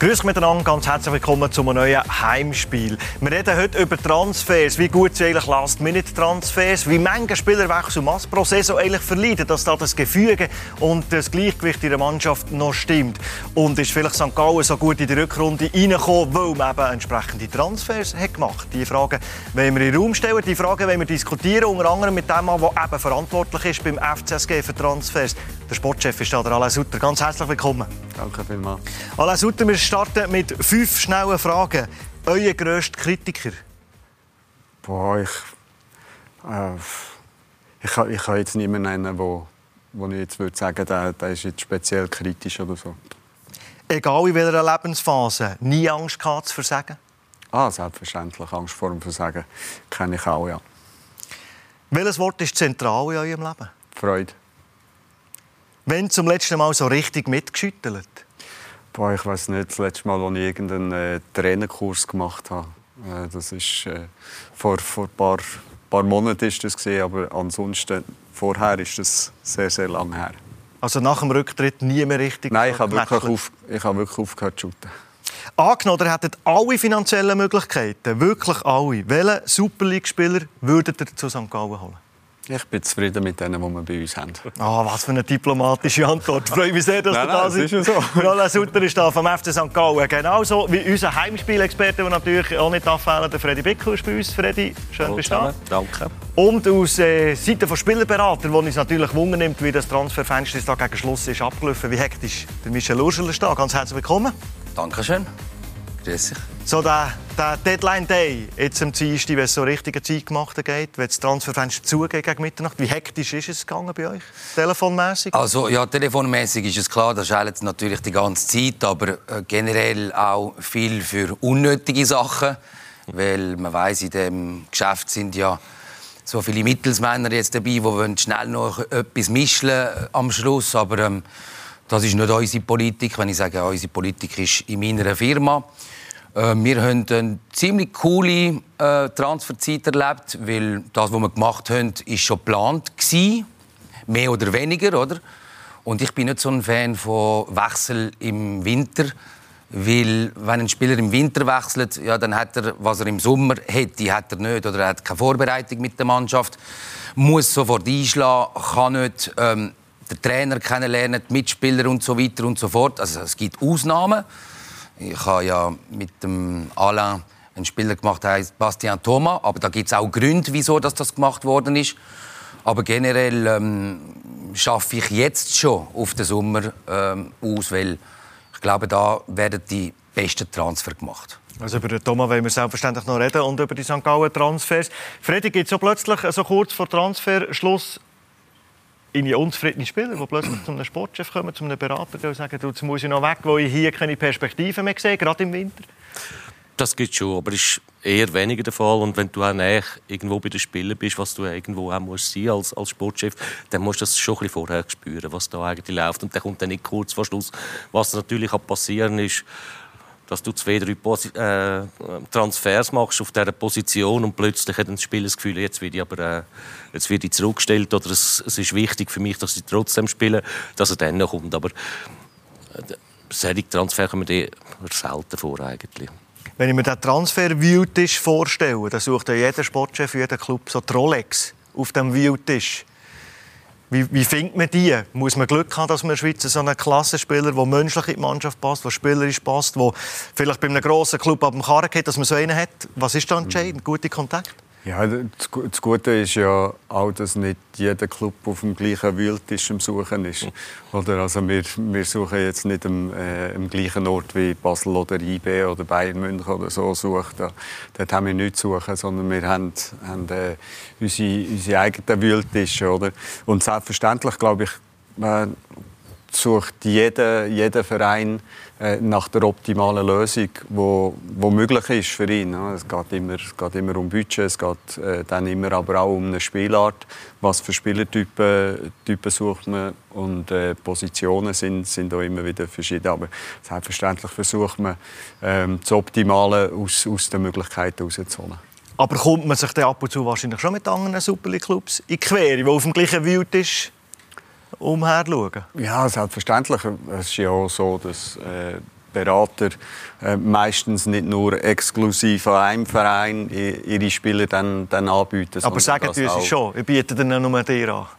Grüß miteinander, ganz herzlich willkommen zu einem neuen Heimspiel. Wir reden heute über Transfers, wie gut sind eigentlich Last-Minute-Transfers, wie manche Spielerwechsel Mass pro Saison eigentlich verleiden, dass da das Gefüge und das Gleichgewicht in der Mannschaft noch stimmt. Und ist vielleicht St. Gallen so gut in die Rückrunde reingekommen, weil man eben entsprechende Transfers hat gemacht Die Fragen wollen wir in den Raum stellen, die Fragen wollen wir diskutieren, unter anderem mit dem Mann, der eben verantwortlich ist beim FCSG für Transfers. Der Sportchef ist da, der Alain Sutter. Ganz herzlich willkommen. Danke vielmals. Alain Sutter, wir starten mit fünf schnellen Fragen. Euer grösster Kritiker? Boah, ich, äh, ich, kann, ich kann jetzt niemanden nennen, wo, wo ich jetzt würde sagen, der, der ist jetzt speziell kritisch oder so. Egal in welcher Lebensphase, nie Angst gehabt zu versagen? Ah, selbstverständlich. Angst vor dem Versagen kenne ich auch, ja. Welches Wort ist zentral in eurem Leben? Freude. Wenn zum letzten Mal so richtig mitgeschüttelt? Boah, ich weiß nicht, das letzte Mal, als ich irgendeinen äh, Trainerkurs gemacht habe. Äh, das ist äh, vor, vor ein paar, paar Monaten ist das gewesen, aber ansonsten vorher ist das sehr, sehr lange her. Also nach dem Rücktritt nie mehr richtig Nein, ich habe wirklich, auf, ich habe wirklich aufgehört zu shooten. Angenommen, ihr hättet alle finanziellen Möglichkeiten, wirklich alle. Welchen Super League-Spieler würdet ihr zu St. Gallen holen? Ich bin zufrieden mit denen, die wir bei uns haben. Oh, was für eine diplomatische Antwort. Ich freue mich sehr, dass nein, du da bist. bist. So. Roland Sutter ist da vom FC St. Gallen. Genauso wie unser Heimspielexperte, der natürlich auch nicht abfällt, der Freddy Bickel ist bei uns. Freddy, schön bist du da. Danke. Und aus äh, Seite von Spielerberater, wo uns natürlich wundernimmt, wie das Transferfenster da gegen Schluss ist abgelaufen. Wie hektisch der Michel Urschel ist da. Ganz herzlich willkommen. Dankeschön. Grüß. So der, der Deadline Day, jetzt am Dienstag, wenn es so richtige Zeit gemacht geht, wenn das Transferfenster zugeht gegen Mitternacht, wie hektisch ist es gegangen bei euch, telefonmäßig? Also ja, telefonmäßig ist es klar, das ist natürlich die ganze Zeit, aber äh, generell auch viel für unnötige Sachen, weil man weiß, in dem Geschäft sind ja so viele Mittelsmänner jetzt dabei, die wollen schnell noch etwas mischen äh, am Schluss, aber ähm, das ist nicht unsere Politik. Wenn ich sage, unsere Politik ist in meiner Firma. Äh, wir haben eine ziemlich coole äh, Transferzeit erlebt, weil das, was wir gemacht haben, ist schon geplant war. Mehr oder weniger, oder? Und ich bin nicht so ein Fan von Wechsel im Winter. Weil, wenn ein Spieler im Winter wechselt, ja, dann hat er, was er im Sommer hätte, hat er nicht. Oder er hat keine Vorbereitung mit der Mannschaft. Muss sofort einschlagen, kann nicht ähm, den Trainer kennenlernen, die Mitspieler und so weiter und so fort. Also es gibt Ausnahmen. Ich habe ja mit dem Alain einen Spieler gemacht, der heißt Bastian Thomas. Aber da gibt es auch Gründe, wieso das, gemacht worden ist. Aber generell ähm, schaffe ich jetzt schon auf den Sommer ähm, aus, weil ich glaube, da werden die besten Transfer gemacht. Also über den Thomas wollen wir selbstverständlich noch reden und über die St. Gallen Transfers. Freddy, gibt es so plötzlich so kurz vor Transferschluss in unzufriedene Spieler, die plötzlich zu einem Sportchef kommen, zu einem Berater und sagen, jetzt muss ich noch weg, wo ich hier keine Perspektive mehr sehe, gerade im Winter? Das gibt schon, aber ist eher weniger der Fall. Und wenn du auch irgendwo bei den Spielern bist, was du irgendwo auch musst sein als, als Sportchef, dann musst du das schon ein vorher spüren, was da eigentlich läuft. Und dann kommt dann nicht kurz vor Schluss. Was natürlich auch passieren ist, dass du zwei, drei Posi äh, Transfers machst auf dieser Position und plötzlich hat ein Spieler das Gefühl, jetzt werde ich aber äh, jetzt werde ich zurückgestellt oder es, es, ist wichtig für mich, dass ich trotzdem spiele, dass er dann noch kommt. Aber äh, solche Transfer kommen dir selten vor eigentlich. Wenn ich mir den Transfer-Viewtisch vorstelle, dann sucht ja jeder Sportchef, jeder Club so Rolex auf dem Viewtisch. Wie, wie findet man die? Muss man Glück haben, dass man in der Schweiz so einen Klassenspieler, der menschlich in die Mannschaft passt, der spielerisch passt, der vielleicht bei einem grossen Club ab dem Karren geht, dass man so einen hat? Was ist da entscheidend? Gute Kontakt? Ja, das Gute ist ja auch, dass nicht jeder Club auf dem gleichen Wühltisch am Suchen ist. Oder also wir, wir suchen jetzt nicht am, äh, am gleichen Ort wie Basel oder IB oder Bayern München oder so sucht. Dort haben wir nichts zu suchen, sondern wir haben, haben äh, unsere, unsere eigenen Wühltische. Oder? Und selbstverständlich, glaube ich, man sucht jeder, jeder Verein äh, nach der optimalen Lösung, wo, wo möglich ist für ihn. Es geht immer, es geht immer um Budget, es geht äh, dann immer aber auch um eine Spielart. Was für Spielertypen Typen sucht man und äh, Positionen sind, sind auch immer wieder verschieden. Aber selbstverständlich versucht man, ähm, das Optimale aus, aus den Möglichkeiten herauszuholen. Aber kommt man sich dann ab und zu wahrscheinlich schon mit anderen Superleague-Clubs in die Quere, die auf dem gleichen Wild ist? Umher schauen? Ja, selbstverständlich. Es ist ja auch so, dass, äh, Berater äh, meistens nicht nur exklusiv an einem Verein ihre Spieler dann, dann anbieten. Aber sagen Sie uns schon, ich biete dann nur dir an.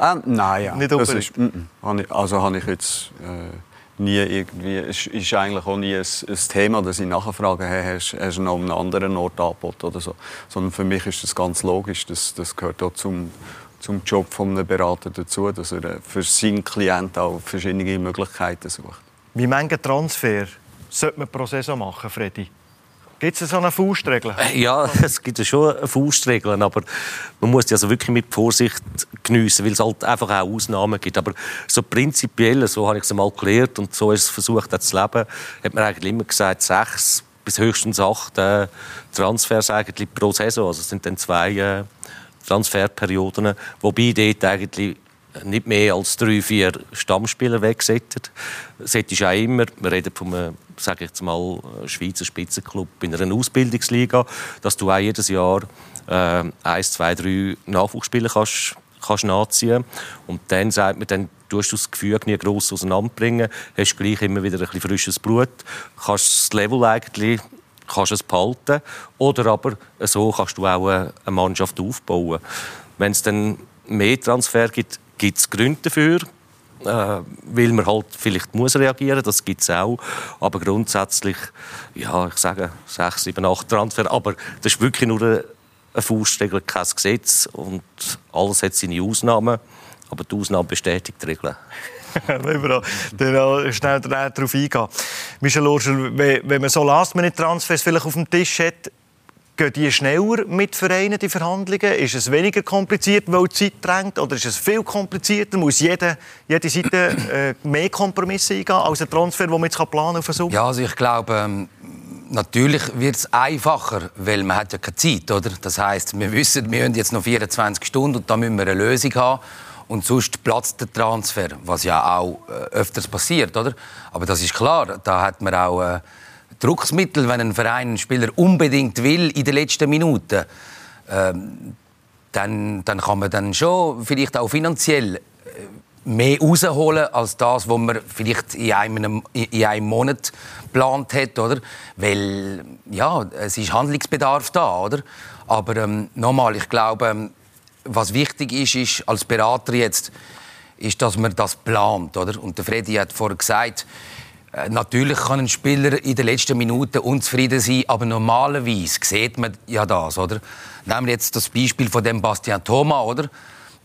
Ähm, nein, ja. Nicht das ist, mm, mm, also habe ich jetzt äh, nie irgendwie, es ist eigentlich auch nie ein, ein Thema, dass ich nachfrage, hey, hast, hast du noch einen anderen Ort angeboten oder so. Sondern für mich ist das ganz logisch, das, das gehört auch zum, zum Job eines Beraters dazu, dass er äh, für seinen Klienten auch verschiedene Möglichkeiten sucht. Wie viele Transfer sollte man pro Saison machen, Freddy? Gibt es so eine Faustregel? Äh, ja, es gibt schon Faustregeln, aber man muss die also wirklich mit Vorsicht geniessen, weil es halt einfach auch Ausnahmen gibt. Aber so prinzipiell, so habe ich es einmal gelernt und so ist es versucht auch zu leben, hat man eigentlich immer gesagt, sechs bis höchstens acht äh, Transfers eigentlich pro Saison. Also es sind dann zwei äh, Transferperioden, wobei dort eigentlich nicht mehr als drei, vier Stammspieler wegsetzen. Das ist auch immer, wir reden einem, sage ich jetzt mal, Schweizer Spitzenklub in einer Ausbildungsliga, dass du auch jedes Jahr äh, eins, zwei, drei Nachwuchsspieler kannst, kannst nachziehen und dann sagt man, dann tust du das Gefühl nie gross auseinanderbringen, hast gleich immer wieder ein bisschen frisches Blut, kannst das Level eigentlich kannst es behalten oder aber so kannst du auch eine Mannschaft aufbauen. Wenn es dann mehr Transfer gibt, gibt es Gründe dafür, äh, weil man halt vielleicht muss reagieren, das gibt es auch. Aber grundsätzlich, ja, ich sage sechs, sieben, acht Transfer, aber das ist wirklich nur eine, Faustregel, kein Gesetz und alles hat seine Ausnahmen, aber die Ausnahme bestätigt die Regeln. Wenn wir da schnell darauf eingehen. Michel Lorscher, wenn man so Last-Minute-Transfers vielleicht auf dem Tisch hat, Gehen die schneller mit Vereinen, die Verhandlungen? Ist es weniger kompliziert, weil die Zeit drängt? Oder ist es viel komplizierter? Muss jede, jede Seite äh, mehr Kompromisse eingehen als ein Transfer, den man jetzt planen kann? Ja, also ich glaube, ähm, natürlich wird es einfacher, weil man hat ja keine Zeit, oder? Das heißt, wir wissen, wir haben jetzt noch 24 Stunden und da müssen wir eine Lösung haben. Und sonst platzt der Transfer, was ja auch äh, öfters passiert, oder? Aber das ist klar, da hat man auch... Äh, Drucksmittel, wenn ein Verein einen Spieler unbedingt will in den letzten Minuten, ähm, dann, dann kann man dann schon vielleicht auch finanziell äh, mehr rausholen als das, was man vielleicht in einem, in einem Monat geplant hat, oder? Weil, ja, es ist Handlungsbedarf da, oder? Aber ähm, nochmal, ich glaube, ähm, was wichtig ist, ist als Berater jetzt, ist, dass man das plant, oder? Und der Freddy hat vorher gesagt, äh, natürlich kann ein Spieler in den letzten Minuten unzufrieden sein, aber normalerweise sieht man ja das, oder? Nehmen wir jetzt das Beispiel von dem Bastian Thoma, oder?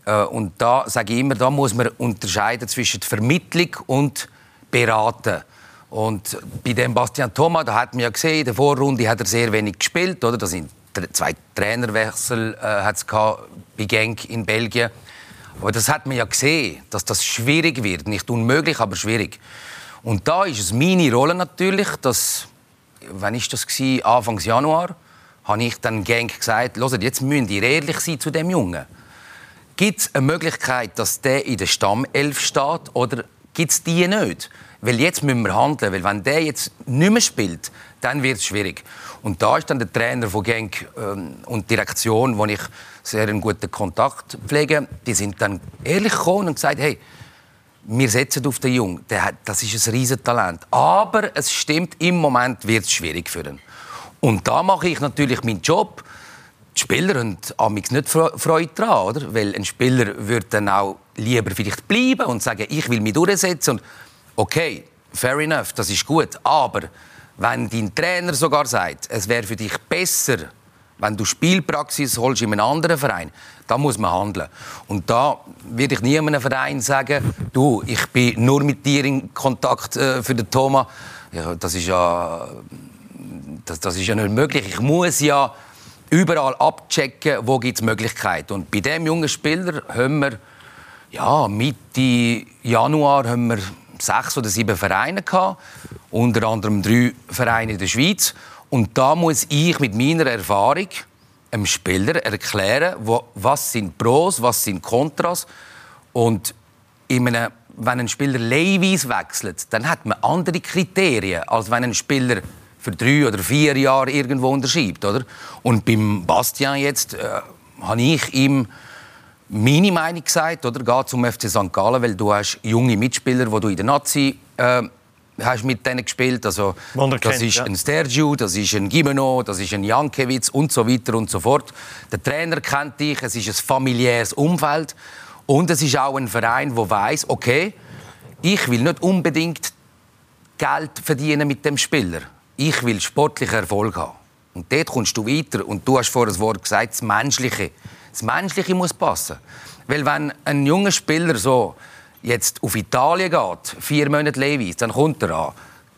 Äh, und da sage ich immer, da muss man unterscheiden zwischen Vermittlung und Beraten. Und bei dem Bastian Thoma, da hat man ja gesehen, in der Vorrunde hat er sehr wenig gespielt, oder? Da sind zwei Trainerwechsel äh, hat's bei Genk in Belgien. Aber das hat man ja gesehen, dass das schwierig wird, nicht unmöglich, aber schwierig. Und da ist es meine Rolle natürlich, dass, wenn ich das war, Anfang Januar, habe ich dann Gang gesagt, hört, jetzt müsst ihr ehrlich sein zu dem Jungen. Gibt es eine Möglichkeit, dass der in der Stammelf steht oder gibt es die nicht? Weil jetzt müssen wir handeln, weil wenn der jetzt nicht mehr spielt, dann wird es schwierig. Und da ist dann der Trainer von Genk ähm, und die Direktion, wo ich sehr einen guten Kontakt pflege, die sind dann ehrlich gekommen und gesagt, hey, wir setzen auf den Jungen. das ist ein Riesentalent. Aber es stimmt, im Moment wird es schwierig für ihn. Und da mache ich natürlich meinen Job. Die Spieler haben amigs nicht Freude daran, oder? Weil ein Spieler würde dann auch lieber vielleicht bleiben und sagen, ich will mich durchsetzen. Und okay, fair enough, das ist gut. Aber wenn dein Trainer sogar sagt, es wäre für dich besser, wenn du Spielpraxis holst in einem anderen Verein, da muss man handeln. Und da würde ich nie einem Verein sagen, du, ich bin nur mit dir in Kontakt äh, für den Thomas. Ja, das ist ja, das, das ist ja nicht möglich. Ich muss ja überall abchecken, wo gibt es Möglichkeiten. Und bei dem jungen Spieler haben wir ja, Mitte Januar haben wir sechs oder sieben Vereine gehabt, unter anderem drei Vereine in der Schweiz. Und da muss ich mit meiner Erfahrung einem Spieler erklären, was sind Pros, was sind Kontras. Und einem, wenn ein Spieler leihweise wechselt, dann hat man andere Kriterien, als wenn ein Spieler für drei oder vier Jahre irgendwo unterschreibt. Oder? Und beim Bastian jetzt äh, habe ich ihm meine Meinung gesagt, oder? Geh zum FC St. Gallen, weil du hast junge Mitspieler, die du in der Nazi äh, hast mit denen gespielt. Also, das kennt, ist ja. ein Stergiu, das ist ein Gimeno, das ist ein Jankiewicz und so weiter und so fort. Der Trainer kennt dich, es ist ein familiäres Umfeld und es ist auch ein Verein, der weiß, okay, ich will nicht unbedingt Geld verdienen mit dem Spieler. Ich will sportlichen Erfolg haben. Und dort kommst du weiter. Und du hast vorhin das Wort gesagt, das Menschliche. Das Menschliche muss passen. Weil wenn ein junger Spieler so jetzt auf Italien geht, vier Monate Levis, dann kommt er an,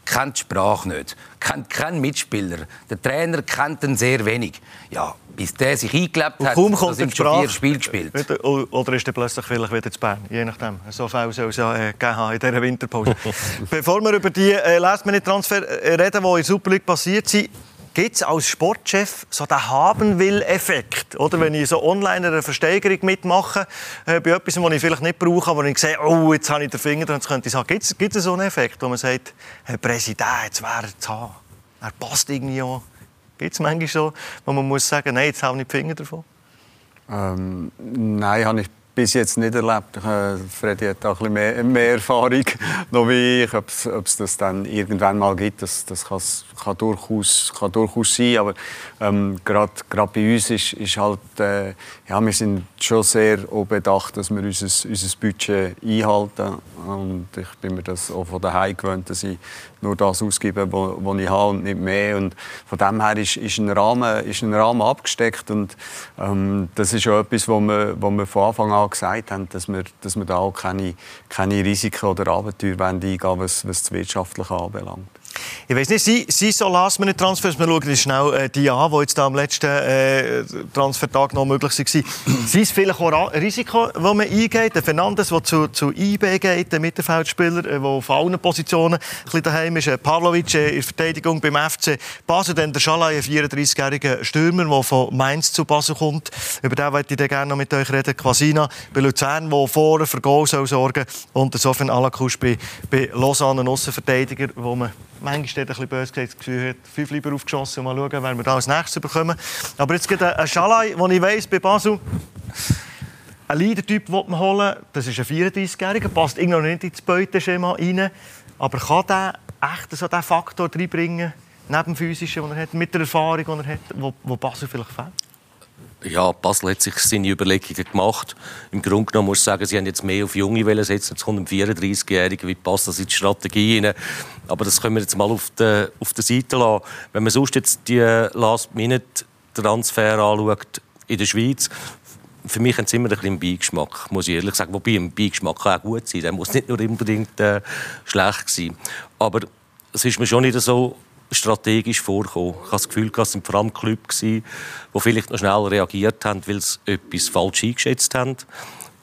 kennt die Sprache nicht, kennt keinen Mitspieler. Der Trainer kennt ihn sehr wenig. Ja, bis der sich eingelebt hat, kaum kommt sind schon vier Spiele gespielt. Oder ist er plötzlich vielleicht wieder zu Bern, je nachdem. So viel soll es ja äh, haben in dieser Winterpause. Bevor wir über die äh, Last-Minute-Transfer äh, reden, die in der Super League passiert sind, gibt es als Sportchef so den Haben-will-Effekt? Oder wenn ich so online eine Versteigerung mitmache, äh, bei etwas, das ich vielleicht nicht brauche, aber ich sehe, oh, jetzt habe ich den Finger dran, jetzt könnte ich es, gibt es so einen Effekt, wo man sagt, Herr Präsident, jetzt wäre er zu haben. Er passt irgendwie auch. Gibt es manchmal so, wo man muss sagen, nein, jetzt habe ich die Finger davon? Ähm, nein, habe ich bis jetzt nicht erlebt. Äh, Freddy hat da ein bisschen mehr, mehr Erfahrung noch wie ich. Ob es das dann irgendwann mal gibt, das, das kann, durchaus, kann durchaus sein. Aber ähm, gerade bei uns ist, ist halt, äh, ja, wir sind schon sehr auch bedacht, dass wir unser, unser Budget einhalten. Und ich bin mir das auch von daheim gewöhnt, dass ich nur das ausgebe, was was ich habe und nicht mehr. Und von dem her ist, ist, ein, Rahmen, ist ein Rahmen abgesteckt. Und ähm, das ist auch etwas, wo wir, wo wir von Anfang an gesagt haben, dass wir, dass wir da auch keine, keine Risiken oder Abenteuer eingehen wollen, was, was das Wirtschaftliche anbelangt. Ich weiß nicht, sind, sind so Last-Minute-Transfers, wir schauen schnell äh, die an, die jetzt am letzten äh, Transfertag noch möglich waren. sind es vielleicht auch Ra- Risiko, das man eingeht? Der Fernandes, der zu, zu IB geht, der Mittelfeldspieler, äh, der auf allen Positionen ein bisschen daheim ist. Äh, Pavlovic äh, in der Verteidigung beim FC Basel. Dann der Schalay, ein 34-jähriger Stürmer, der von Mainz zu Basel kommt. Über den möchte ich dann gerne noch mit euch reden. Quasina bei Luzern, der vorne für Goal soll sorgen soll. Und der Sofian Alakusch bei, bei Lausanne, ein Aussenverteidiger, wo man manchmal ein bisschen böse gesagt, das Gefühl hat, fünf lieber aufgeschossen mal schauen, wer wir da als nächstes bekommen. Aber jetzt gibt es einen Schalai, den ich weiss, bei Basel, ein Leader-Typ man holen, das ist ein 34-Jähriger, passt noch nicht ins Beuteschema rein. Aber kann der echt so diesen Faktor reinbringen, neben dem Physischen, den er hat, mit der Erfahrung, die er hat, wo, wo Basel vielleicht fehlt? Ja, Basel hat sich seine Überlegungen gemacht. Im Grunde genommen muss ich sagen, sie haben jetzt mehr auf Junge setzen. Jetzt kommt ein 34-Jähriger, wie passt das in die Strategie rein? Aber das können wir jetzt mal auf der, auf der Seite lassen. Wenn man sonst jetzt die Last-Minute-Transfer anschaut in der Schweiz, für mich haben sie immer ein bisschen Beigeschmack, muss ich ehrlich sagen. Wobei ein Beigeschmack kann auch gut sein. Der muss nicht nur unbedingt äh, schlecht sein. Aber es ist mir schon nicht so strategisch vorgekommen. Ich habe das Gefühl, es waren vor allem Clubs, die vielleicht noch schnell reagiert haben, weil sie etwas falsch eingeschätzt haben.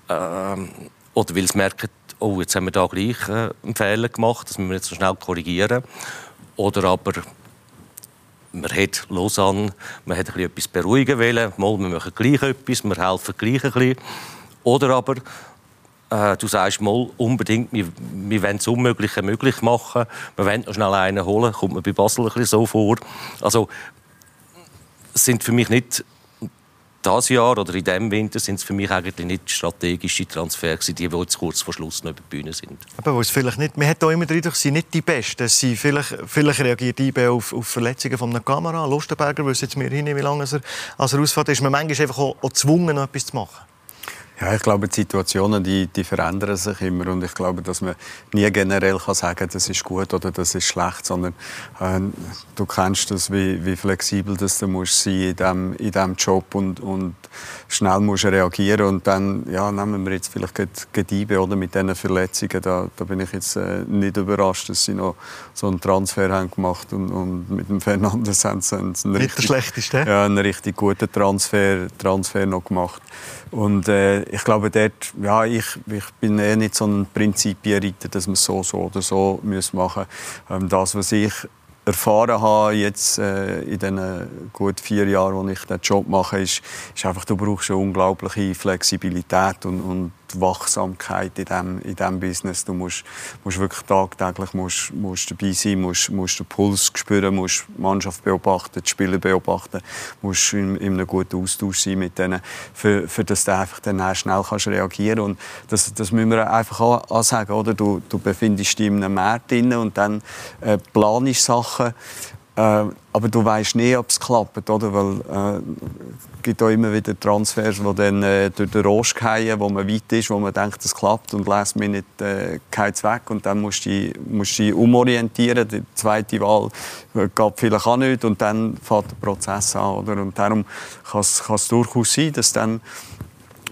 Ähm, oder weil sie merken, oh, jetzt haben wir da gleich äh, einen Fehler gemacht, das müssen wir jetzt so schnell korrigieren. Oder aber man hat Lausanne, man hat etwas beruhigen wollen, mal, wir machen gleich etwas, wir helfen gleich ein bisschen. Oder aber äh, du sagst mal unbedingt, wir, wir wollen das Unmögliche möglich machen, wir wollen noch schnell einen holen, kommt mir bei Basel ein bisschen so vor. Also sind für mich nicht das Jahr oder in diesem Winter sind es für mich eigentlich nicht strategische Transfers, die, die jetzt kurz vor Schluss noch über die Bühne sind. Aber es vielleicht nicht, man hat auch immer den sie sind nicht die Besten. Sie vielleicht, vielleicht reagiert IB auf, auf Verletzungen von einer Kamera. Lustenberger wissen jetzt mir hin, wie lange er, als er ausfällt, ist man manchmal einfach auch, gezwungen, etwas zu machen. Ja, ich glaube, die Situationen die, die verändern sich immer und ich glaube, dass man nie generell kann sagen, das ist gut oder das ist schlecht, sondern äh, du kennst das, wie, wie flexibel das du musst sein in dem, in dem Job und, und schnell musst reagieren und dann ja, nehmen wir jetzt vielleicht Gediebe oder mit diesen Verletzungen, da, da bin ich jetzt äh, nicht überrascht, dass sie noch so einen Transfer haben gemacht und, und mit dem Fernandes haben sie einen, Nicht der schlechteste. ja, einen richtig guten Transfer, Transfer noch gemacht. Und äh, ich glaube, dort, ja, ich, ich bin eh nicht so ein Prinzipienreiter, dass man so, so oder so machen muss. Ähm, das, was ich erfahren habe jetzt äh, in den gut vier Jahren, wo ich den Job mache, ist, ist einfach, du brauchst eine unglaubliche Flexibilität und, und die Wachsamkeit in diesem in dem Business. Du musst, musst wirklich tagtäglich musst, musst dabei sein, musst, musst den Puls spüren, musst die Mannschaft beobachten, die Spieler beobachten, musst in, in einem guten Austausch sein mit denen, für, für dass du einfach dann schnell kannst reagieren kannst. das, das müssen wir einfach auch, auch sagen. Oder? Du, du befindest dich in einem Markt drin und dann äh, planst Sachen, äh, aber du weißt nie, ob es klappt, oder? Weil äh, es gibt auch immer wieder Transfers, die dann äh, durch den Rost fallen, wo man weit ist, wo man denkt, es klappt und lässt mir nicht äh, weg und dann musst du musst dich umorientieren. Die zweite Wahl geht vielleicht auch nicht und dann fängt der Prozess an, oder? Und darum kann es durchaus sein, dass dann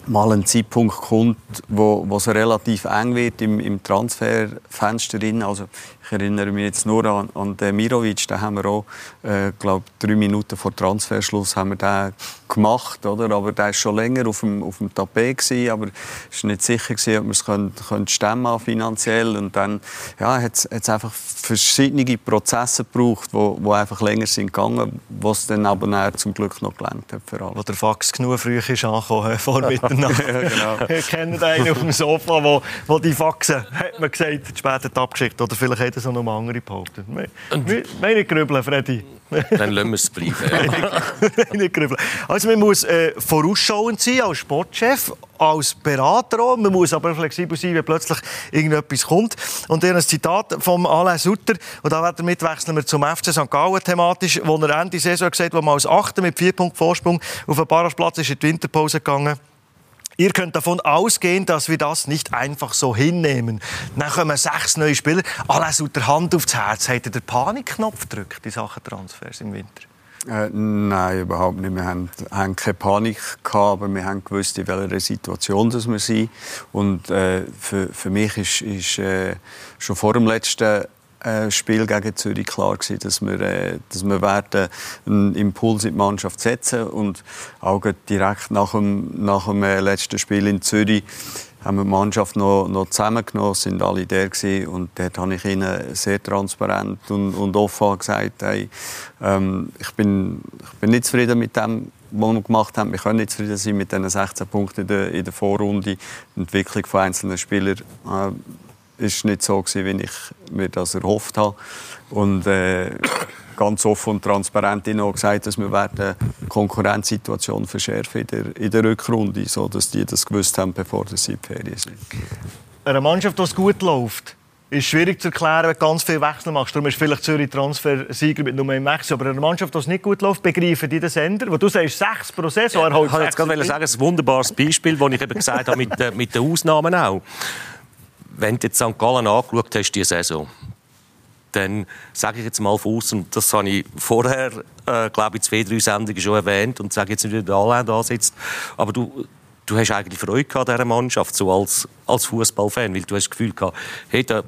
mal ein Zeitpunkt kommt, wo, wo es relativ eng wird im, im Transferfenster. Also ich erinnere mich jetzt nur an, an den Mirovic, da haben wir auch, äh, glaube drei Minuten vor Transferschluss haben wir den gemacht, oder? Aber der ist schon länger auf dem, auf dem Tapet gewesen, aber es war nicht sicher gewesen, ob wir es können, können stemmen finanziell und dann ja, hat es einfach verschiedene Prozesse gebraucht, wo, wo einfach länger sind gegangen, was dann aber zum Glück noch gelernt hat für alle. Wo der Fax genug früh ist angekommen, vor Mitternacht. ja, genau. Ich kenne einen auf dem Sofa, wo, wo die Faxen, hat man gesagt, später abgeschickt oder vielleicht er so noch andere behauptet. Meine grübeln, Freddy. Dann lassen wir es bleiben. nicht grübeln. Also man muss äh, vorausschauend sein als Sportchef, als Berater auch. Man muss aber flexibel sein, wenn plötzlich irgendetwas kommt. Und dann ein Zitat von Alain Sutter, und damit wechseln wir zum FC St. Gallen thematisch, wo er Ende Saison gesagt hat, wo man als Achter mit vier Punkten Vorsprung auf den Parasplatz ist in die Winterpause gegangen Ihr könnt davon ausgehen, dass wir das nicht einfach so hinnehmen. Dann kommen sechs neue Spieler. Alles unter Hand aufs Herz. Hat ihr den Panikknopf gedrückt in Sachen Transfers im Winter? Äh, nein, überhaupt nicht. Wir haben, haben, keine Panik gehabt, aber wir haben gewusst, in welcher Situation das wir sind. Und äh, für, für mich ist, ist äh, schon vor dem letzten Spiel gegen Zürich klar gewesen, dass wir, äh, dass wir werden einen Impuls in die Mannschaft setzen und auch direkt nach dem, nach dem äh, letzten Spiel in Zürich haben wir die Mannschaft noch, noch zusammengenommen, sind alle da gewesen. und dort habe ich ihnen sehr transparent und, und offen gesagt, hey, ähm, ich, bin, ich bin nicht zufrieden mit dem, was wir gemacht haben. Wir können nicht zufrieden sein mit diesen 16 Punkten in der, in der Vorrunde. Die Entwicklung von einzelnen Spielern äh, ist nicht so gewesen, wie ich mir das erhofft habe. Und äh, ganz offen und transparent auch gesagt, dass wir werden die Konkurrenzsituation verschärfen in der, in der Rückrunde, so dass die das gewusst haben, bevor sie in die Ferien sind. Eine Mannschaft, die gut läuft, ist schwierig zu erklären, wenn du ganz viele Wechsel machst. Darum ist vielleicht Zürich Transfer-Sieger mit nur einem Wechsel. Aber eine Mannschaft, die es nicht gut läuft, begreifen die den Sender? Wo du sagst, sechs pro Saison, er Ich wollte jetzt gerade sagen, ein wunderbares Beispiel, das ich eben gesagt habe, mit, mit den Ausnahmen auch wenn du St. Gallen angeschaut hast, diese Saison, dann sage ich jetzt mal von außen, das habe ich vorher, äh, glaube ich, zwei, drei Sendungen schon erwähnt und sage jetzt nicht, der Alain da sitzt, aber du, du hast eigentlich Freude gehabt dieser Mannschaft, so als, als Fußballfan, weil du hast das Gefühl gehabt, hey, da,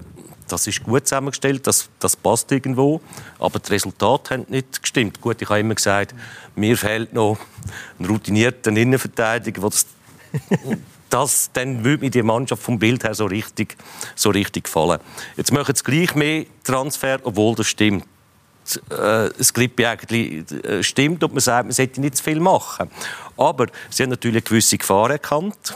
das ist gut zusammengestellt, das, das passt irgendwo, aber die Resultate haben nicht gestimmt. Gut, ich habe immer gesagt, mir fehlt noch ein routinierter Innenverteidiger, der das das, dann würde mir die Mannschaft vom Bild her so richtig, so richtig gefallen. Jetzt machen sie gleich mehr Transfer, obwohl das stimmt. Äh, das Grippe eigentlich äh, stimmt und man sagt, man sollte nicht zu viel machen. Aber sie haben natürlich gewisse Gefahr erkannt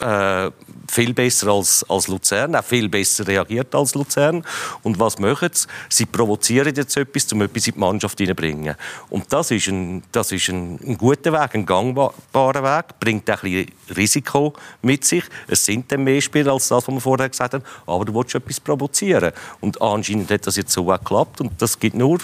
äh, viel besser als, als Luzern, auch viel besser reagiert als Luzern. Und was machen sie? Sie provozieren jetzt etwas, um etwas in die Mannschaft hineinzubringen. Und das ist, ein, das ist ein, ein guter Weg, ein gangbarer Weg, bringt auch ein bisschen Risiko mit sich. Es sind dann mehr Spieler als das, was wir vorher gesagt haben, aber du willst etwas provozieren. Und anscheinend hat das jetzt so auch geklappt und das gibt nur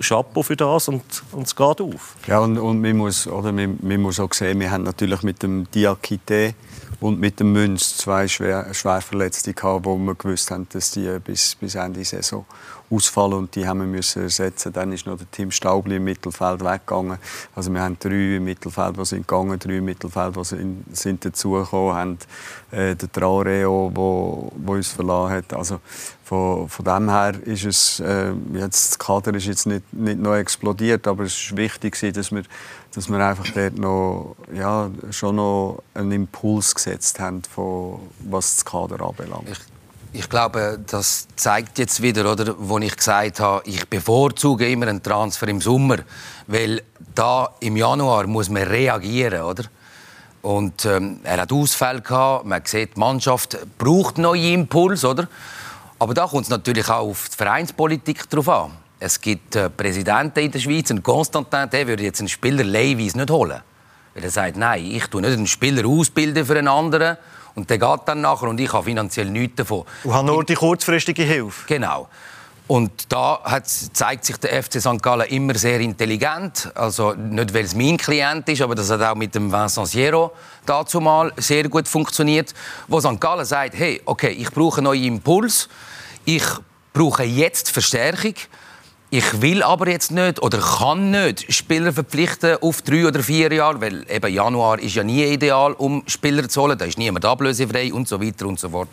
Chapeau für das und, und es geht auf. Ja, und, und man, muss, oder, man, man muss auch sehen, wir haben natürlich mit dem Diakite und mit dem Münz zwei schwer, Schwerverletzte gehabt, wo wir gewusst haben, dass die bis, bis Ende Saison ausfallen und die haben wir müssen ersetzen. Dann ist noch der Team Staubli im Mittelfeld weggegangen. Also wir haben drei im Mittelfeld, die sind gegangen, drei im Mittelfeld, die sind, sind dazugekommen, haben äh, den Traoreo, wo, wo uns verlassen hat. Also von, von dem her ist es äh, jetzt das Kader ist jetzt nicht, nicht neu explodiert, aber es ist wichtig, dass wir dass wir einfach dort noch, ja, schon noch einen Impuls gesetzt haben, von, was das Kader anbelangt. Ich, ich glaube, das zeigt jetzt wieder, oder, wo ich gesagt habe, ich bevorzuge immer einen Transfer im Sommer, weil da im Januar muss man reagieren, oder? Und ähm, er hat Ausfälle gehabt. Man sieht, die Mannschaft braucht neue Impulse, oder? Aber da kommt es natürlich auch auf die Vereinspolitik drauf an. Es gibt äh, Präsidenten in der Schweiz, einen Konstantin, der würde jetzt einen Spieler Leihweise nicht holen. Weil er sagt, nein, ich tue nicht einen Spieler ausbilden für einen anderen und der geht dann nachher und ich habe finanziell nichts davon. Und habe nur die kurzfristige Hilfe. Genau. Und da zeigt sich der FC St. Gallen immer sehr intelligent. Also nicht, weil es mein Klient ist, aber das hat auch mit dem Vincent Siero dazu mal sehr gut funktioniert. Wo St. Gallen sagt, hey, okay, ich brauche einen neuen Impuls. Ich brauche jetzt Verstärkung. Ich will aber jetzt nicht oder kann nicht Spieler verpflichten auf drei oder vier Jahre, weil eben Januar ist ja nie ideal, um Spieler zu holen. Da ist niemand ablösefrei und so weiter und so fort.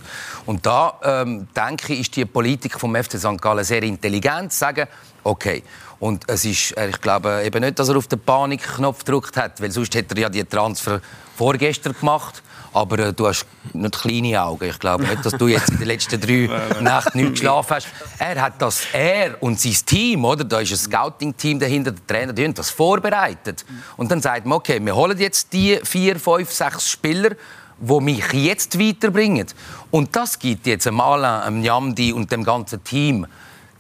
Und da ähm, denke ich, ist die Politik vom FC St. Gallen sehr intelligent, zu sagen, okay. Und es ist, äh, ich glaube eben nicht, dass er auf den Panikknopf gedrückt hat, weil sonst hätte er ja die Transfer vorgestern gemacht. Aber äh, du hast nicht kleine Augen. Ich glaube nicht, dass du jetzt in den letzten drei Nächten nicht geschlafen hast. Er hat das, er und sein Team, oder? Da ist ein Scouting-Team dahinter, der Trainer, die haben das vorbereitet. Und dann sagt man, okay, wir holen jetzt die vier, fünf, sechs Spieler, die mich jetzt weiterbringen. Und das gibt jetzt einem Alain, einem Jamdi und dem ganzen Team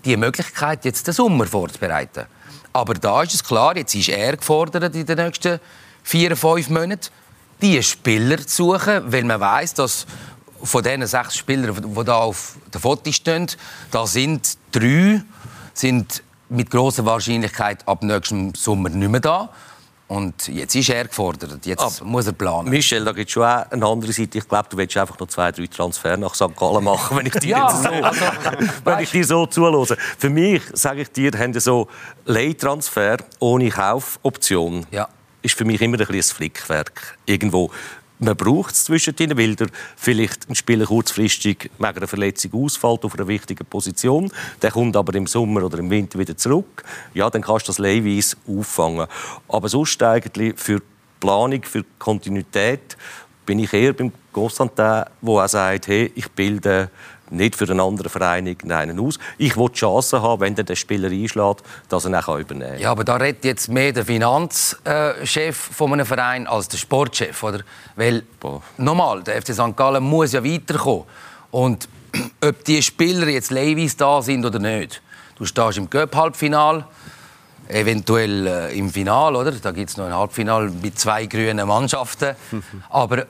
die Möglichkeit, jetzt den Sommer vorzubereiten. Aber da ist es klar, jetzt ist er gefordert in den nächsten vier, fünf Monaten die Spieler zu suchen, weil man weiß, dass von diesen sechs Spielern, die da auf der Foto stehen, da sind drei sind mit großer Wahrscheinlichkeit ab nächstem Sommer nicht mehr da. Und jetzt ist er gefordert. Jetzt Aber muss er planen. Michel, da gibt es schon auch eine andere Seite. Ich glaube, du willst einfach noch zwei, drei Transfer nach St. Gallen machen, wenn ich dir ja, so, also, wenn ich dir so zulose. Für mich, sage ich dir, haben so Leihtransfer ohne Kaufoption. Ja ist für mich immer ein, ein Flickwerk. Irgendwo man braucht es zwischendrin, weil der vielleicht ein Spieler kurzfristig wegen einer Verletzung ausfällt auf einer wichtigen Position. Der kommt aber im Sommer oder im Winter wieder zurück. Ja, dann kannst du das leihweise auffangen. Aber sonst eigentlich für die Planung, für die Kontinuität bin ich eher beim Constantin, der auch sagt, hey, ich bilde nicht für einen anderen Verein einen aus. Ich will die Chance haben, wenn der Spieler einschlägt, dass er ihn übernehmen kann. Ja, aber da redet jetzt mehr der Finanzchef von einem Verein als der Sportchef, oder? Weil, nochmal, der FC St. Gallen muss ja weiterkommen. Und ob die Spieler jetzt leihweise da sind oder nicht, du stehst im Cup-Halbfinale, eventuell äh, im Final, oder? Da gibt es noch ein Halbfinale mit zwei grünen Mannschaften. Aber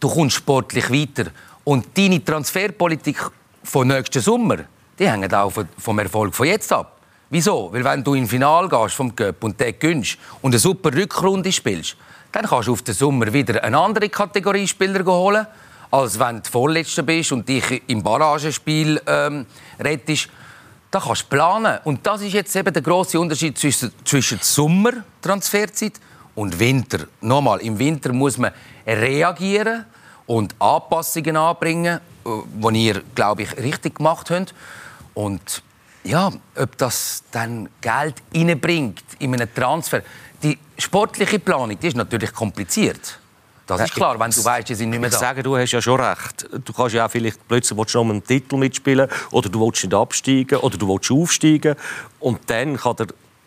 du kommst sportlich weiter. Und deine Transferpolitik von nächsten Sommer, die hängt auch vom Erfolg von jetzt ab. Wieso? Weil wenn du ins Final gehst vom Cup und den gönnst und eine super Rückrunde spielst, dann kannst du auf den Sommer wieder eine andere Kategorie Spieler holen, als wenn du Vorletzter bist und dich im Barragespiel ähm, rettest. Da kannst du planen. Und das ist jetzt eben der große Unterschied zwischen, zwischen Sommertransferzeit und Winter. Nochmal, im Winter muss man reagieren und Anpassungen anbringen, die äh, ihr, glaube ich, richtig gemacht habt. Und ja, ob das dann Geld reinbringt in einen Transfer. Die sportliche Planung die ist natürlich kompliziert. Das ist klar, wenn du weißt, sie sind nicht mehr da. Ich sage, du hast ja schon recht. Du kannst ja auch vielleicht plötzlich willst du noch einen Titel mitspielen oder du willst nicht absteigen oder du willst aufsteigen und dann kann der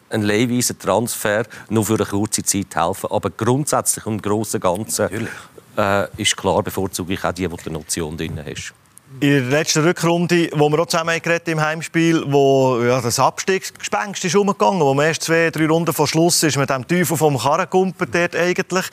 ein leihweiser Transfer nur für eine kurze Zeit helfen. Aber grundsätzlich und im Großen und Ganzen Natürlich äh, ist klar, bevorzuge ich auch die, die du eine Option drin hast. In der letzten Rückrunde, wo wir auch zusammen geredet im Heimspiel, wo ja, das Abstiegsgespenst ist umgegangen, wo man erst zwei, drei Runden vor Schluss ist mit dem Teufel vom Karrenkumpen dort eigentlich.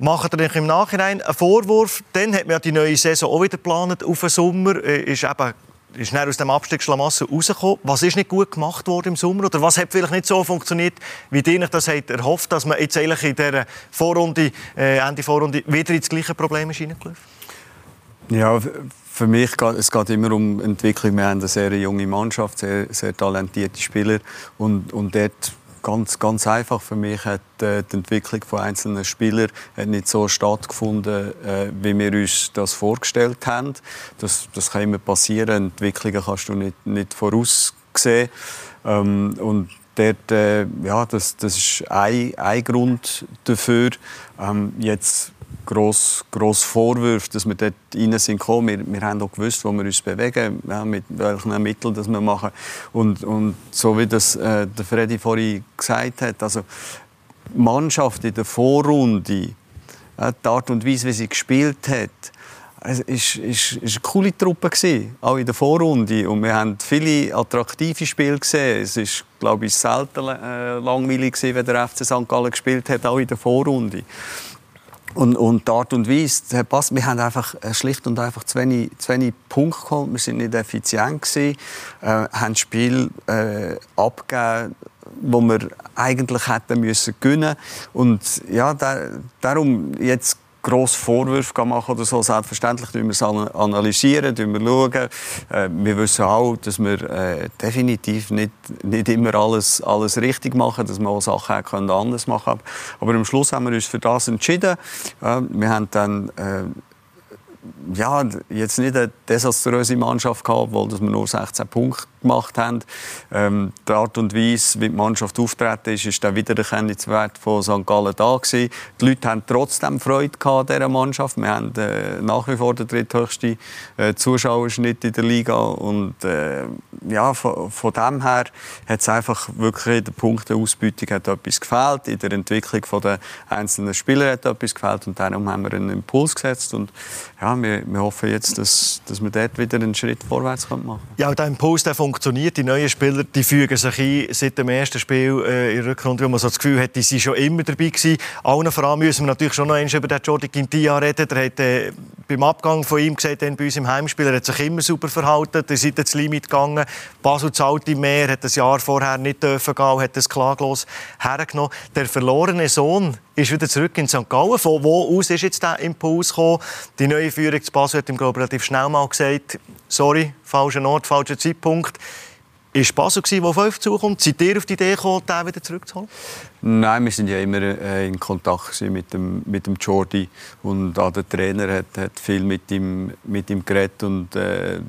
Macht er im Nachhinein einen Vorwurf? Dann hat man ja die neue Saison auch wieder geplant auf den Sommer. Äh, ist eben ist aus dem Abstiegsschlamassel rausgekommen. Was ist nicht gut gemacht worden im Sommer? Oder was hat vielleicht nicht so funktioniert, wie ihr euch das habt erhofft, dass man jetzt eigentlich in dieser Vorrunde, äh, Ende Vorrunde wieder ins gleiche Problem ist Ja, für mich geht es geht immer um Entwicklung. Wir haben eine sehr junge Mannschaft, sehr, sehr talentierte Spieler und, und dort ganz, ganz einfach für mich hat äh, die Entwicklung von einzelnen Spielern nicht so stattgefunden, äh, wie wir uns das vorgestellt haben. Das, das kann immer passieren. Entwicklungen kannst du nicht, nicht voraussehen. Ähm, und dort, äh, ja, das, das ist ein, ein Grund dafür. Ähm, jetzt gross, gross Vorwürfe, dass wir dort rein sind gekommen. Wir, wir haben auch gewusst, wo wir uns bewegen, ja, mit welchen Mitteln das wir machen. Und, und so wie das äh, der Freddy vorhin gesagt hat, also Mannschaft in der Vorrunde die Art und Weise, wie sie gespielt hat. Es war eine coole Truppe, gewesen, auch in der Vorrunde. Und wir haben viele attraktive Spiele gesehen. Es war, glaube ich, selten äh, langweilig, gewesen, wenn der FC St. Gallen gespielt hat, auch in der Vorrunde. Und, und die Art und Weise, passt. Wir haben einfach äh, schlicht und einfach zu wenig, zu wenig Punkte geholt. Wir sind nicht effizient gewesen, äh, haben das Spiel äh, abgegeben, wo wir eigentlich hätten müssen gewinnen. Und ja, da, darum jetzt grosse Vorwürfe machen oder so. Selbstverständlich analysieren wir es analysieren, wir schauen. Äh, wir wissen auch, dass wir äh, definitiv nicht, nicht immer alles, alles richtig machen, dass wir auch Sachen können anders machen können. Aber am Schluss haben wir uns für das entschieden. Äh, wir haben dann ja, jetzt nicht eine desaströse Mannschaft gehabt, weil wir nur 16 Punkte gemacht haben. Ähm, die Art und Weise, wie die Mannschaft auftreten ist, ist der Wiedererkennungswert von St. Gallen da gewesen. Die Leute haben trotzdem Freude an dieser Mannschaft. Wir haben äh, nach wie vor den dritthöchsten äh, Zuschauerschnitt in der Liga und äh, ja, von, von dem her hat es einfach wirklich in der Punkteausbeutung hat etwas gefehlt, in der Entwicklung der einzelnen Spieler hat etwas gefehlt und darum haben wir einen Impuls gesetzt und ja, wir, wir hoffen jetzt, dass, dass wir dort wieder einen Schritt vorwärts machen können. Ja, der Impuls der funktioniert. Die neuen Spieler die fügen sich ein seit dem ersten Spiel äh, in der Rückrunde, wo man so das Gefühl hat, die sind schon immer dabei gewesen. Allen voran müssen wir natürlich schon noch einmal über den Jordi Quintilla reden. Der hat äh, beim Abgang von ihm gesagt, bei uns im Heimspiel, er hat sich immer super verhalten. Er ist ins Limit gegangen. Basel zahlt ihm mehr, hat das Jahr vorher nicht dürfen gehen, hat das klaglos hergenommen. Der verlorene Sohn ist wieder zurück in St. Gallen. Von wo aus ist jetzt der Impuls gekommen? Die neue Führung zu Basel hat ihm glaube relativ schnell mal gesagt, sorry, falscher Ort, falscher Zeitpunkt. Ist Basel der auf euch zukommt? Seid ihr auf die Idee gekommen, den wieder zurückzuholen? Nein, wir sind ja immer äh, in Kontakt mit dem, mit dem Jordi und auch der Trainer hat, hat viel mit ihm, mit ihm geredet und äh,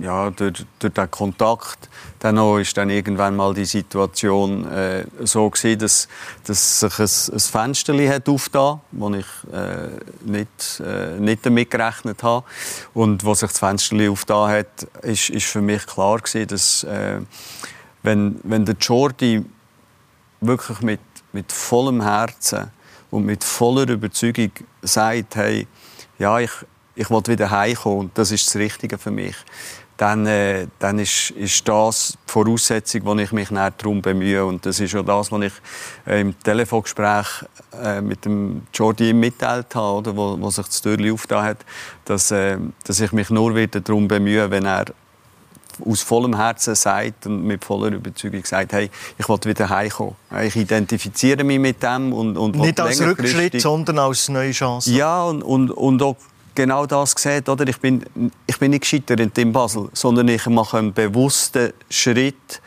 ja, durch, durch den Kontakt. Dann ist dann irgendwann mal die Situation äh, so gewesen, dass, dass sich ein, ein Fenster hat aufgetan, wo ich äh, nicht, äh, nicht damit gerechnet habe. Und wo sich das Fenster aufgetan hat, ist, ist für mich klar gewesen, dass äh, wenn, wenn der Jordi wirklich mit, mit vollem Herzen und mit voller Überzeugung sagt, hey, ja, ich, ich will wieder heimkommen und das ist das Richtige für mich, dann, äh, dann ist, ist das die Voraussetzung, die ich mich darum bemühe. Und das ist auch das, was ich äh, im Telefongespräch äh, mit dem Jordi mitteilt habe, oder, wo, wo sich das Türchen aufgetan hat, dass, äh, dass ich mich nur wieder darum bemühe, wenn er aus vollem Herzen sagt und mit voller Überzeugung sagt, hey, ich will wieder heimkommen. Ich identifiziere mich mit dem und, und nicht als Rückschritt, sondern als neue Chance. Ja und, und, und auch genau das gesehen, oder? Ich bin, ich bin nicht gescheitert in Basel, sondern ich mache einen bewussten Schritt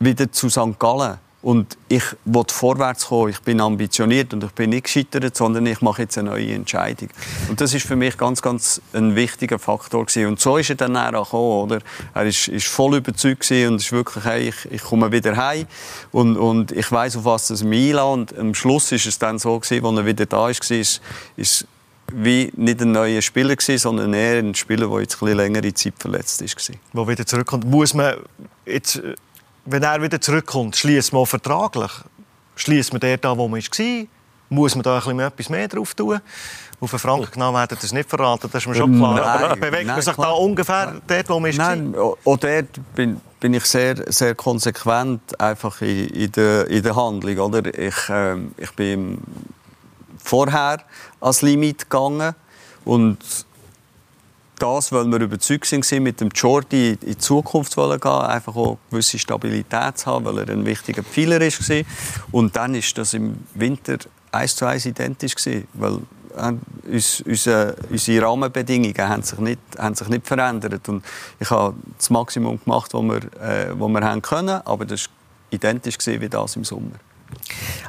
wieder zu St. Gallen. Und ich will vorwärts kommen. Ich bin ambitioniert und ich bin nicht gescheitert, sondern ich mache jetzt eine neue Entscheidung. Und das ist für mich ganz, ganz ein wichtiger Faktor gewesen. Und so ist er dann auch gekommen, oder? Er ist, ist voll überzeugt und ist wirklich, hey, ich, ich komme wieder heim und, und ich weiß auf was es mich einlässt. Und am Schluss ist es dann so gewesen, als er wieder da ist, ist, ist wie nicht ein neuer Spieler gewesen, sondern eher ein Spieler, der jetzt ein längere Zeit verletzt ist. Wo wieder zurückkommt, muss man jetzt, wenn er wieder zurückkommt, schließt man vertraglich, schließt man dort an, wo man war, muss man da ein etwas mehr drauf tun? Auf einen Franken genau werden das nicht verraten, das ist mir schon klar. Nein, Aber bewegt man sich klar. da ungefähr dort, wo man war? Nein, auch dort bin, bin ich sehr, sehr konsequent einfach in, in, der, in der Handlung. Oder? Ich, äh, ich bin vorher ans Limit gegangen. Und das, weil wir überzeugt sind, mit dem Jordi in die Zukunft zu gehen, einfach auch gewisse Stabilität zu haben, weil er ein wichtiger Pfeiler war. Und dann ist das im Winter eins zu eins identisch weil äh, unsere, unsere Rahmenbedingungen haben sich, nicht, haben sich nicht verändert. Und ich habe das Maximum gemacht, was wir, äh, was wir haben können, aber das war identisch wie das im Sommer.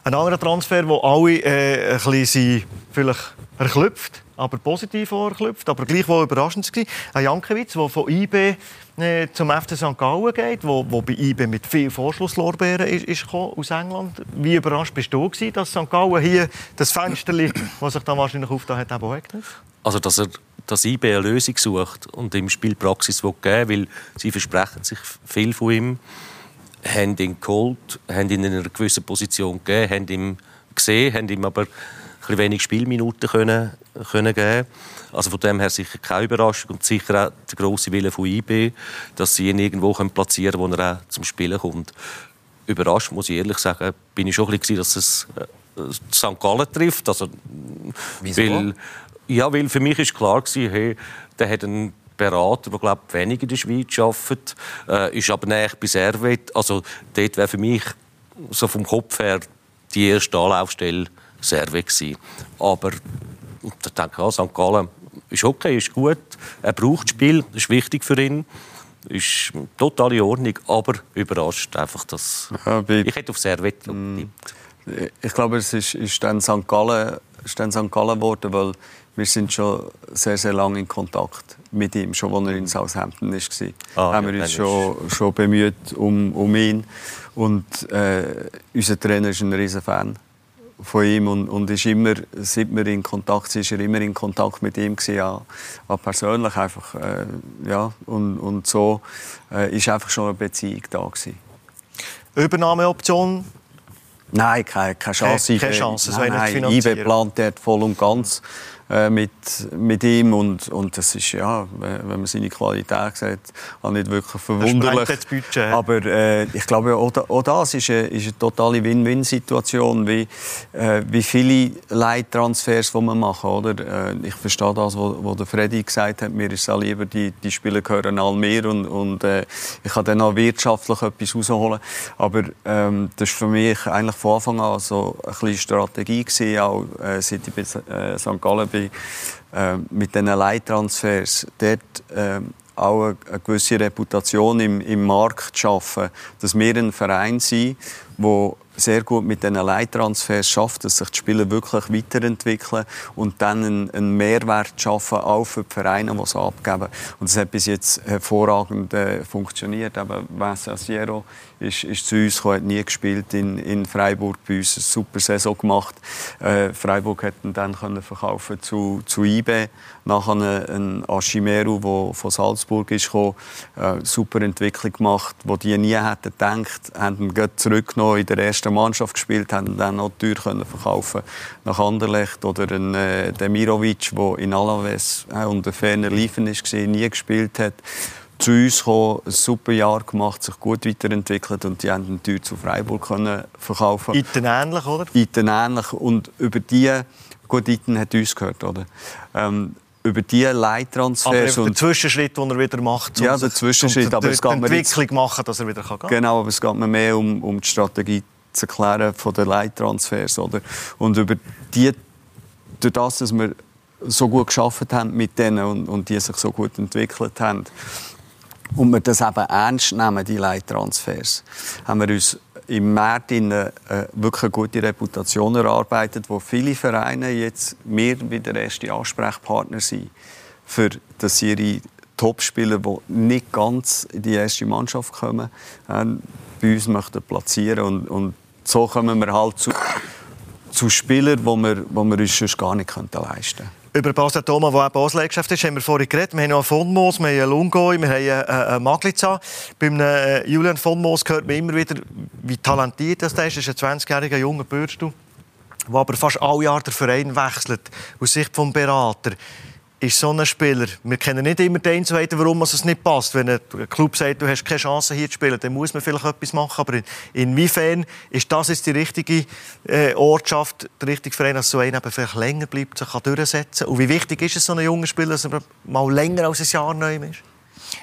Ein anderer Transfer, den alle äh, ein bisschen vielleicht erklüpft, aber positiv erklüpft, aber gleichwohl überraschend war. Ein Jankiewicz, der von IB äh, zum FC St. Gallen geht, wo, wo bei IB mit viel Vorschlusslorbeeren ist, ist aus England. Wie überrascht bist du gewesen, dass St. Gallen hier das Fenster, das sich dann wahrscheinlich aufgetan hat, eben Also, dass er dass IB eine Lösung sucht und ihm Spielpraxis geben will, weil sie versprechen sich viel von ihm haben ihn geholt, haben ihn in einer gewissen Position gegeben, haben ihn gesehen, haben ihm aber ein wenig Spielminuten können, können geben Also von dem her sicher keine Überraschung und sicher auch der grosse Wille von IB, dass sie ihn irgendwo platzieren können, wo er auch zum Spielen kommt. Überrascht, muss ich ehrlich sagen, bin ich schon ein bisschen, dass es äh, St. Gallen trifft. Also, Wieso? Weil, ja, weil für mich ist klar gewesen, hey, der hat einen Berater, der glaube wenig in der Schweiz arbeitet, äh, ist aber näher bei Servet. Also dort wäre für mich so vom Kopf her die erste Anlaufstelle Servet gewesen. Aber ich denke, ja, St. Gallen ist okay, ist gut. Er braucht Spiel, das ist wichtig für ihn. Ist total in Ordnung, aber überrascht einfach, dass Ja, ich hätte auf Servet getippt. Ich glaube, es ist, ist dann St. Gallen, ist dann St. Gallen geworden, weil wir sind schon sehr, sehr lange in Kontakt mit ihm, schon als er in Southampton war. Ah, haben ja, wir uns schon, schon bemüht um, um ihn. Und äh, unser Trainer ist ein riesen Fan von ihm und, und ist immer, seit wir in Kontakt sind, ist er immer in Kontakt mit ihm gewesen, ja, auch persönlich einfach, äh, ja, und, und so äh, ist einfach schon eine Beziehung da gewesen. Übernahmeoption. Nein, keine, keine Chance. Keine IB- Chance, finanzieren. IB plant dort voll und ganz äh, mit, mit ihm und, und das ist, ja, wenn man seine Qualität sieht, auch nicht wirklich verwunderlich. das Budget. Aber äh, ich glaube, auch, da- auch das ist eine, ist eine totale Win-Win-Situation, wie, äh, wie viele Leittransfers, die man machen, oder? Äh, ich verstehe das, was der Freddy gesagt hat, mir ist es lieber, die, die Spieler gehören all mir und, und äh, ich kann dann auch wirtschaftlich etwas rausholen. Aber ähm, das war für mich eigentlich von Anfang an so eine kleine Strategie gewesen, auch seit ich bei St. Gallen bin, äh, mit diesen Leittransfers. Dort, ähm, auch eine, eine gewisse Reputation im, im Markt schaffen, dass wir ein Verein sind, der sehr gut mit diesen Leittransfers schafft, dass sich die Spieler wirklich weiterentwickeln und dann einen, einen Mehrwert schaffen, auch für die Vereine, die sie abgeben. Und das hat bis jetzt hervorragend äh, funktioniert. Aber Vincent ist, ist zu uns gekommen, hat nie gespielt in, in Freiburg bei uns, eine super Saison gemacht. Äh, Freiburg hat ihn dann können verkaufen zu, zu IB. Nachher ein, Aschimeru, der von Salzburg ist gekommen, äh, super Entwicklung gemacht, die die nie hätten gedacht, haben ihn zurückgenommen, in der ersten Mannschaft gespielt, haben ihn dann auch teuer können verkaufen nach Anderlecht oder ein äh, Demirovic, der in Alaves äh, unter ferner Liefen ist, nie gespielt hat zu uns gekommen, ein super Jahr gemacht, sich gut weiterentwickelt und die haben ihn teuer zu Freiburg können verkaufen. Iten ähnlich, oder? Iten ähnlich. Und über die, gut, Iten hat uns gehört, oder? Ähm, über die Aber Leittransfers einfach der und Zwischenschritt, den er wieder macht, um Ja, der sich- Zwischenschritt, um aber die es geht mir jetzt- Entwicklung machen, dass er wieder gehen kann. Genau, aber es geht mir mehr um, um die Strategie zu erklären von den Leittransfers. Oder? Und über die, durch das, dass wir so gut geschafft haben mit denen und, und die sich so gut entwickelt haben, und wir das eben ernst nehmen, die Leittransfers, haben wir uns im März in eine, äh, wirklich gute Reputation erarbeitet, wo viele Vereine jetzt wir wie der erste Ansprechpartner sind, für dass ihre Topspieler, die nicht ganz in die erste Mannschaft kommen, äh, bei uns möchten platzieren und, und so kommen wir halt zu, zu Spielern, die wir, wo wir uns sonst gar nicht leisten könnten. Über Basel Thoma, der auch Basel-Geschäft ist, haben wir vorhin geredet. Wir haben noch einen von Moos, wir haben einen Lungoi, wir haben einen, einen Magliza. Beim äh, Julian von Moos hört man immer wieder, wie talentiert das ist. Das ist ein 20-jähriger junger Bürstu, der aber fast alle Jahre den Verein wechselt. Aus Sicht des Berater ist so ein Spieler, wir kennen nicht immer den Einzelheiten, warum es nicht passt. Wenn ein Club sagt, du hast keine Chance hier zu spielen, dann muss man vielleicht etwas machen. Aber in, inwiefern ist das jetzt die richtige äh, Ortschaft, der richtige Verein, dass so einer vielleicht länger bleibt, sich kann durchsetzen Und wie wichtig ist es, so ein junger Spieler, dass er mal länger als ein Jahr neu ist?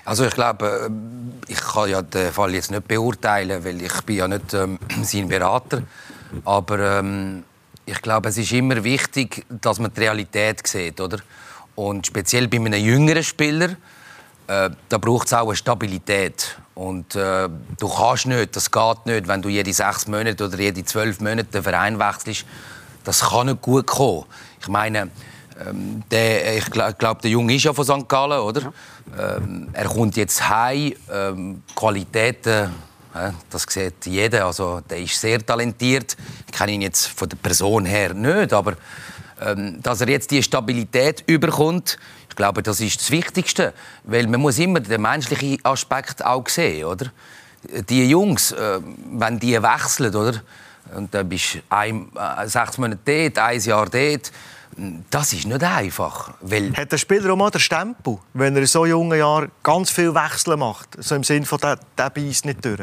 Also ich glaube, äh, ich kann ja den Fall jetzt nicht beurteilen, weil ich bin ja nicht ähm, sein Berater. Aber ähm, ich glaube, es ist immer wichtig, dass man die Realität sieht, oder? Und speziell bei einem jüngeren Spieler, äh, da braucht es auch eine Stabilität. Und äh, du kannst nicht, das geht nicht, wenn du jede sechs Monate oder jede zwölf Monate den Verein wechselst. Das kann nicht gut kommen. Ich meine, ähm, der, ich glaube, glaub, der Junge ist ja von St. Gallen, oder? Ähm, er kommt jetzt heim. Ähm, Qualitäten, äh, das sieht jeder. Also, der ist sehr talentiert. Ich kenne ihn jetzt von der Person her nicht, aber dass er jetzt die Stabilität überkommt, ich glaube, das ist das Wichtigste, weil man muss immer den menschlichen Aspekt auch sehen, oder? Die Jungs, äh, wenn die wechseln, oder? und dann bist du ein, äh, sechs Monate dort, ein Jahr dort. Das ist nicht einfach. Weil Hat der Spieler auch mal den Stempel, wenn er in so jungen Jahren ganz viel Wechsel macht? So im Sinne von, der, der beißt nicht durch.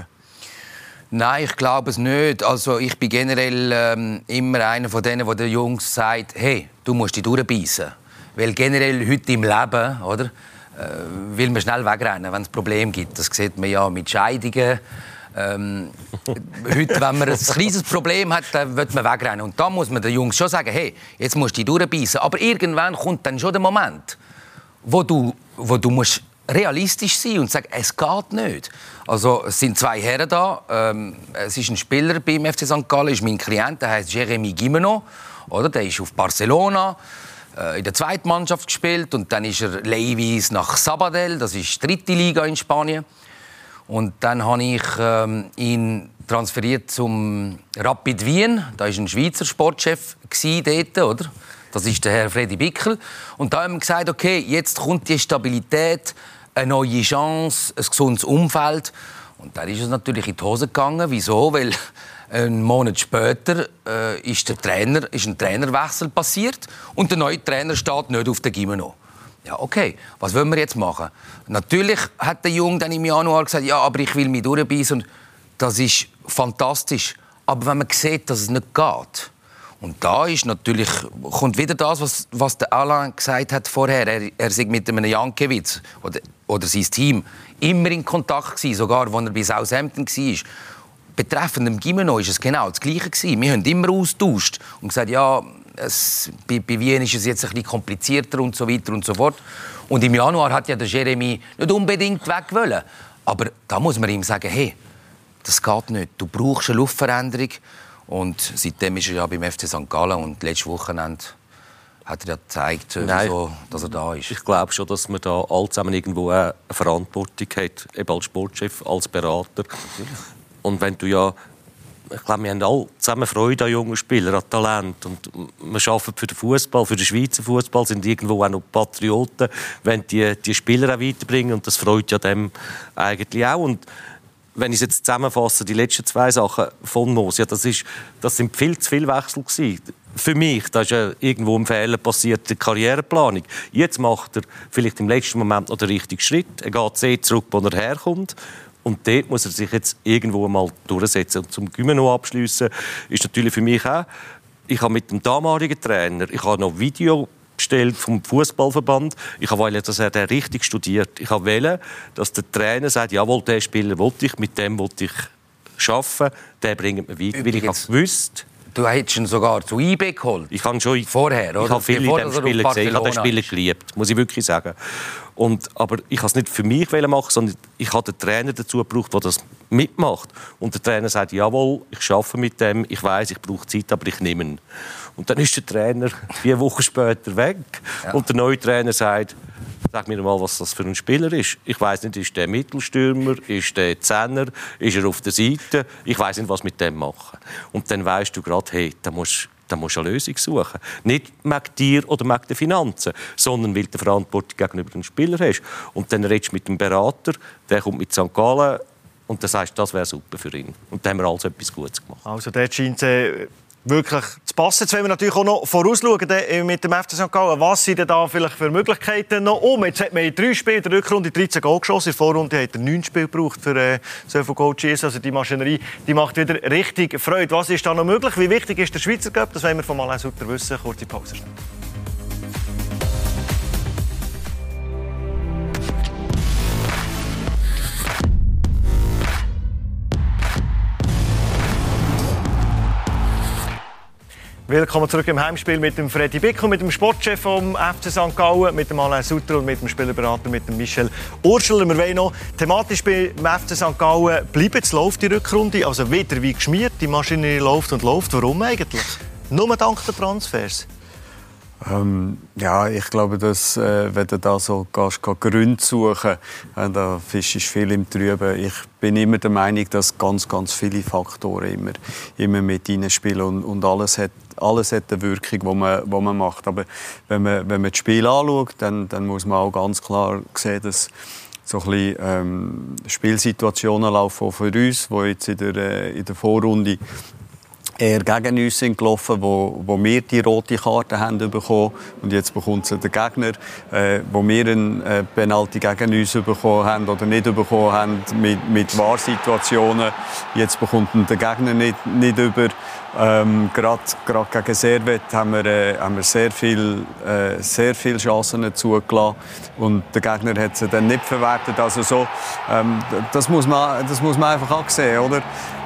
Nein, ich glaube es nicht. Also ich bin generell ähm, immer einer von denen, der den Jungs sagt, hey, du musst dich durchbeissen. Weil generell heute im Leben, oder, äh, will man schnell wegrennen, wenn es Probleme gibt. Das sieht man ja mit Scheidungen. Ähm, heute, wenn man ein kleines Problem hat, dann wird man wegrennen. Und da muss man den Jungs schon sagen, hey, jetzt musst du dich durchbeissen. Aber irgendwann kommt dann schon der Moment, wo du, wo du musst realistisch sein und sagen, es geht nicht. Also es sind zwei Herren da. Ähm, es ist ein Spieler beim FC St. Gallen, ist mein Klient, der heißt Jeremy Gimeno. Oder? Der ist auf Barcelona äh, in der zweiten Mannschaft gespielt und dann ist er Levis nach Sabadell, das ist die dritte Liga in Spanien. Und dann habe ich ähm, ihn transferiert zum Rapid Wien. Da ist ein Schweizer Sportchef dort, oder? Das ist der Herr Freddy Bickel. Und da haben wir gesagt, okay, jetzt kommt die Stabilität, eine neue Chance, ein gesundes Umfeld. Und dann ist es natürlich in die Hose gegangen. Wieso? Weil einen Monat später äh, ist, der Trainer, ist ein Trainerwechsel passiert und der neue Trainer steht nicht auf der Gimeno. Ja, okay, was wollen wir jetzt machen? Natürlich hat der Junge dann im Januar gesagt, ja, aber ich will mich durchbeissen. Und das ist fantastisch. Aber wenn man sieht, dass es nicht geht, und da ist natürlich, kommt wieder das, was, was der Alain gesagt hat vorher. Er, er sei mit einem Jankiewicz oder, oder sein Team immer in Kontakt gewesen, sogar als er bei Southampton war. Betreffend dem Gimeno war es genau das Gleiche. Gewesen. Wir haben immer austauscht und gesagt, ja, es, bei, bei Wien ist es jetzt ein bisschen komplizierter und so weiter und so fort. Und im Januar hat ja der Jeremy nicht unbedingt weg wollen. Aber da muss man ihm sagen, hey, das geht nicht. Du brauchst eine Luftveränderung. Und seitdem ist er ja beim FC St. Gallen und letztes Wochenende hat er ja gezeigt, so, dass er da ist. Ich glaube schon, dass man da alle zusammen irgendwo eine Verantwortung hat, eben als Sportchef, als Berater. Und wenn du ja ich glaube, wir haben alle zusammen Freude an jungen Spielern, an Talent. Und wir arbeiten für den Fußball, für den Schweizer Fußball, sind irgendwo auch noch Patrioten, wenn die, die Spieler auch weiterbringen. Und das freut ja dem eigentlich auch. Und wenn ich es jetzt zusammenfasse, die letzten zwei Sachen von Moos, ja, das, ist, das sind viel zu viele Wechsel gewesen. Für mich, da ist ja irgendwo ein Fehler passiert, die Karriereplanung. Jetzt macht er vielleicht im letzten Moment noch den richtigen Schritt. Er geht sehr zurück, wo er herkommt. Und dort muss er sich jetzt irgendwo mal durchsetzen. Und zum Gymnasium abschließen ist natürlich für mich auch, ich habe mit dem damaligen Trainer, ich habe noch Video bestellt vom Fußballverband. Ich wollte, dass er den richtig studiert. Ich wollte, dass der Trainer sagt, jawohl, der Spieler wollte ich, mit dem wollte ich arbeiten, der bringt mir weiter. Weil ich habe gewusst, Du hättest ihn sogar zu IB geholt. Ich habe schon vorher, oder? Ich habe viele in diesem Spieler gesehen. Ich habe den Spieler geliebt, muss ich wirklich sagen. Und, aber ich habe es nicht für mich machen, sondern ich habe den Trainer dazu gebraucht, der das mitmacht. Und der Trainer sagt, jawohl, ich arbeite mit dem, ich weiß, ich brauche Zeit, aber ich nehme ihn. Und dann ist der Trainer vier Wochen später weg. Ja. Und der neue Trainer sagt, sag mir mal, was das für ein Spieler ist. Ich weiß nicht, ist der Mittelstürmer, ist der Zehner, ist er auf der Seite? Ich weiß nicht, was mit dem machen. Und dann weißt du gerade, hey, da musst dann musst du eine Lösung suchen. Nicht wegen dir oder wegen den Finanzen, sondern weil du Verantwortung gegenüber dem Spieler hast. Und dann redest du mit dem Berater, der kommt mit St. Gallen und dann sagst das wäre super für ihn. Und dann haben wir also etwas Gutes gemacht. Also dort scheint äh, wirklich zu passen. Jetzt wollen wir natürlich auch noch vorausschauen äh, mit dem FC St. Gallen. Was sind denn da vielleicht für Möglichkeiten noch um? Jetzt hat man in drei Spielen in der Rückrunde 13 Goal geschossen. In der Vorrunde hat er neun Spiele gebraucht für äh, so viele Goal zu Also die Maschinerie die macht wieder richtig Freude. Was ist da noch möglich? Wie wichtig ist der Schweizer Cup? Das wollen wir von Alain Sutter wissen. Kurze Pause schnell. Willkommen zurück im Heimspiel mit dem Freddy Bick und mit dem Sportchef vom FC St. Gallen, mit dem Alain Sutter und mit dem Spielerberater, mit dem Michel Urschel. Wir wollen noch thematisch beim FC St. Gallen bleiben. Jetzt läuft die Rückrunde, also wieder wie geschmiert. Die Maschine läuft und läuft. Warum eigentlich? Nur dank der Transfers. Ähm, ja, ich glaube, dass, äh, wenn du da so gehst, gehst Gründe suchen, äh, da fischst viel im Trüben. Ich bin immer der Meinung, dass ganz, ganz viele Faktoren immer, immer mit reinspielen und, und alles hat alles hat eine Wirkung, die man, man macht. Aber wenn man, wenn man das Spiel anschaut, dann, dann muss man auch ganz klar sehen, dass so ein bisschen, ähm, Spielsituationen laufen für uns, die jetzt in der, äh, in der Vorrunde eher gegen uns sind gelaufen, wo, wo wir die rote Karte haben bekommen und jetzt bekommt sie der Gegner, äh, wo wir eine äh, Penalty gegen uns bekommen haben oder nicht bekommen haben mit, mit Wahrsituationen. Jetzt bekommt der Gegner nicht, nicht über. Ähm, Gerade gegen Servet haben wir, äh, haben wir sehr viele äh, sehr viel Chancen zugelassen und der Gegner hat sie dann nicht verwertet. Also so, ähm, das, muss man, das muss man einfach auch sehen, oder?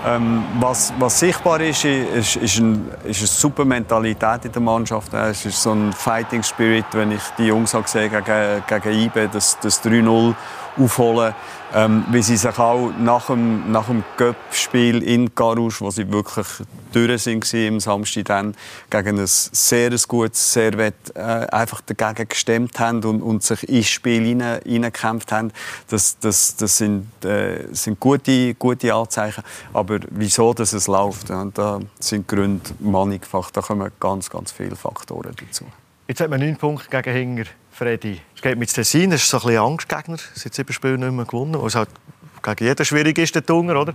Ähm, was, was sichtbar ist, ist, ist, ein, ist eine super Mentalität in der Mannschaft. Es ist so ein Fighting Spirit, wenn ich die Jungs gesehen gegen, gegen IBE, das, das 3-0 aufholen. Ähm, wie sie sich auch nach dem, nach dem Cup-Spiel in Garouche, wo sie wirklich durch sind im Samstag dann, gegen ein sehr gutes Servet äh, einfach dagegen gestemmt haben und, und sich ins Spiel hineingekämpft haben. Das, das, das sind, äh, sind gute, gute Anzeichen. Aber wieso dass es läuft, ja, da sind Gründe mannigfach. Da kommen ganz, ganz viele Faktoren dazu. Jetzt hat man neun Punkte gegen Hinger. Freddy. Es geht mit Tessin, das ist so ein bisschen Angstgegner. Seit sieben Spielen nicht mehr gewonnen. Was halt gegen jeden schwierig ist, der Tunger, oder?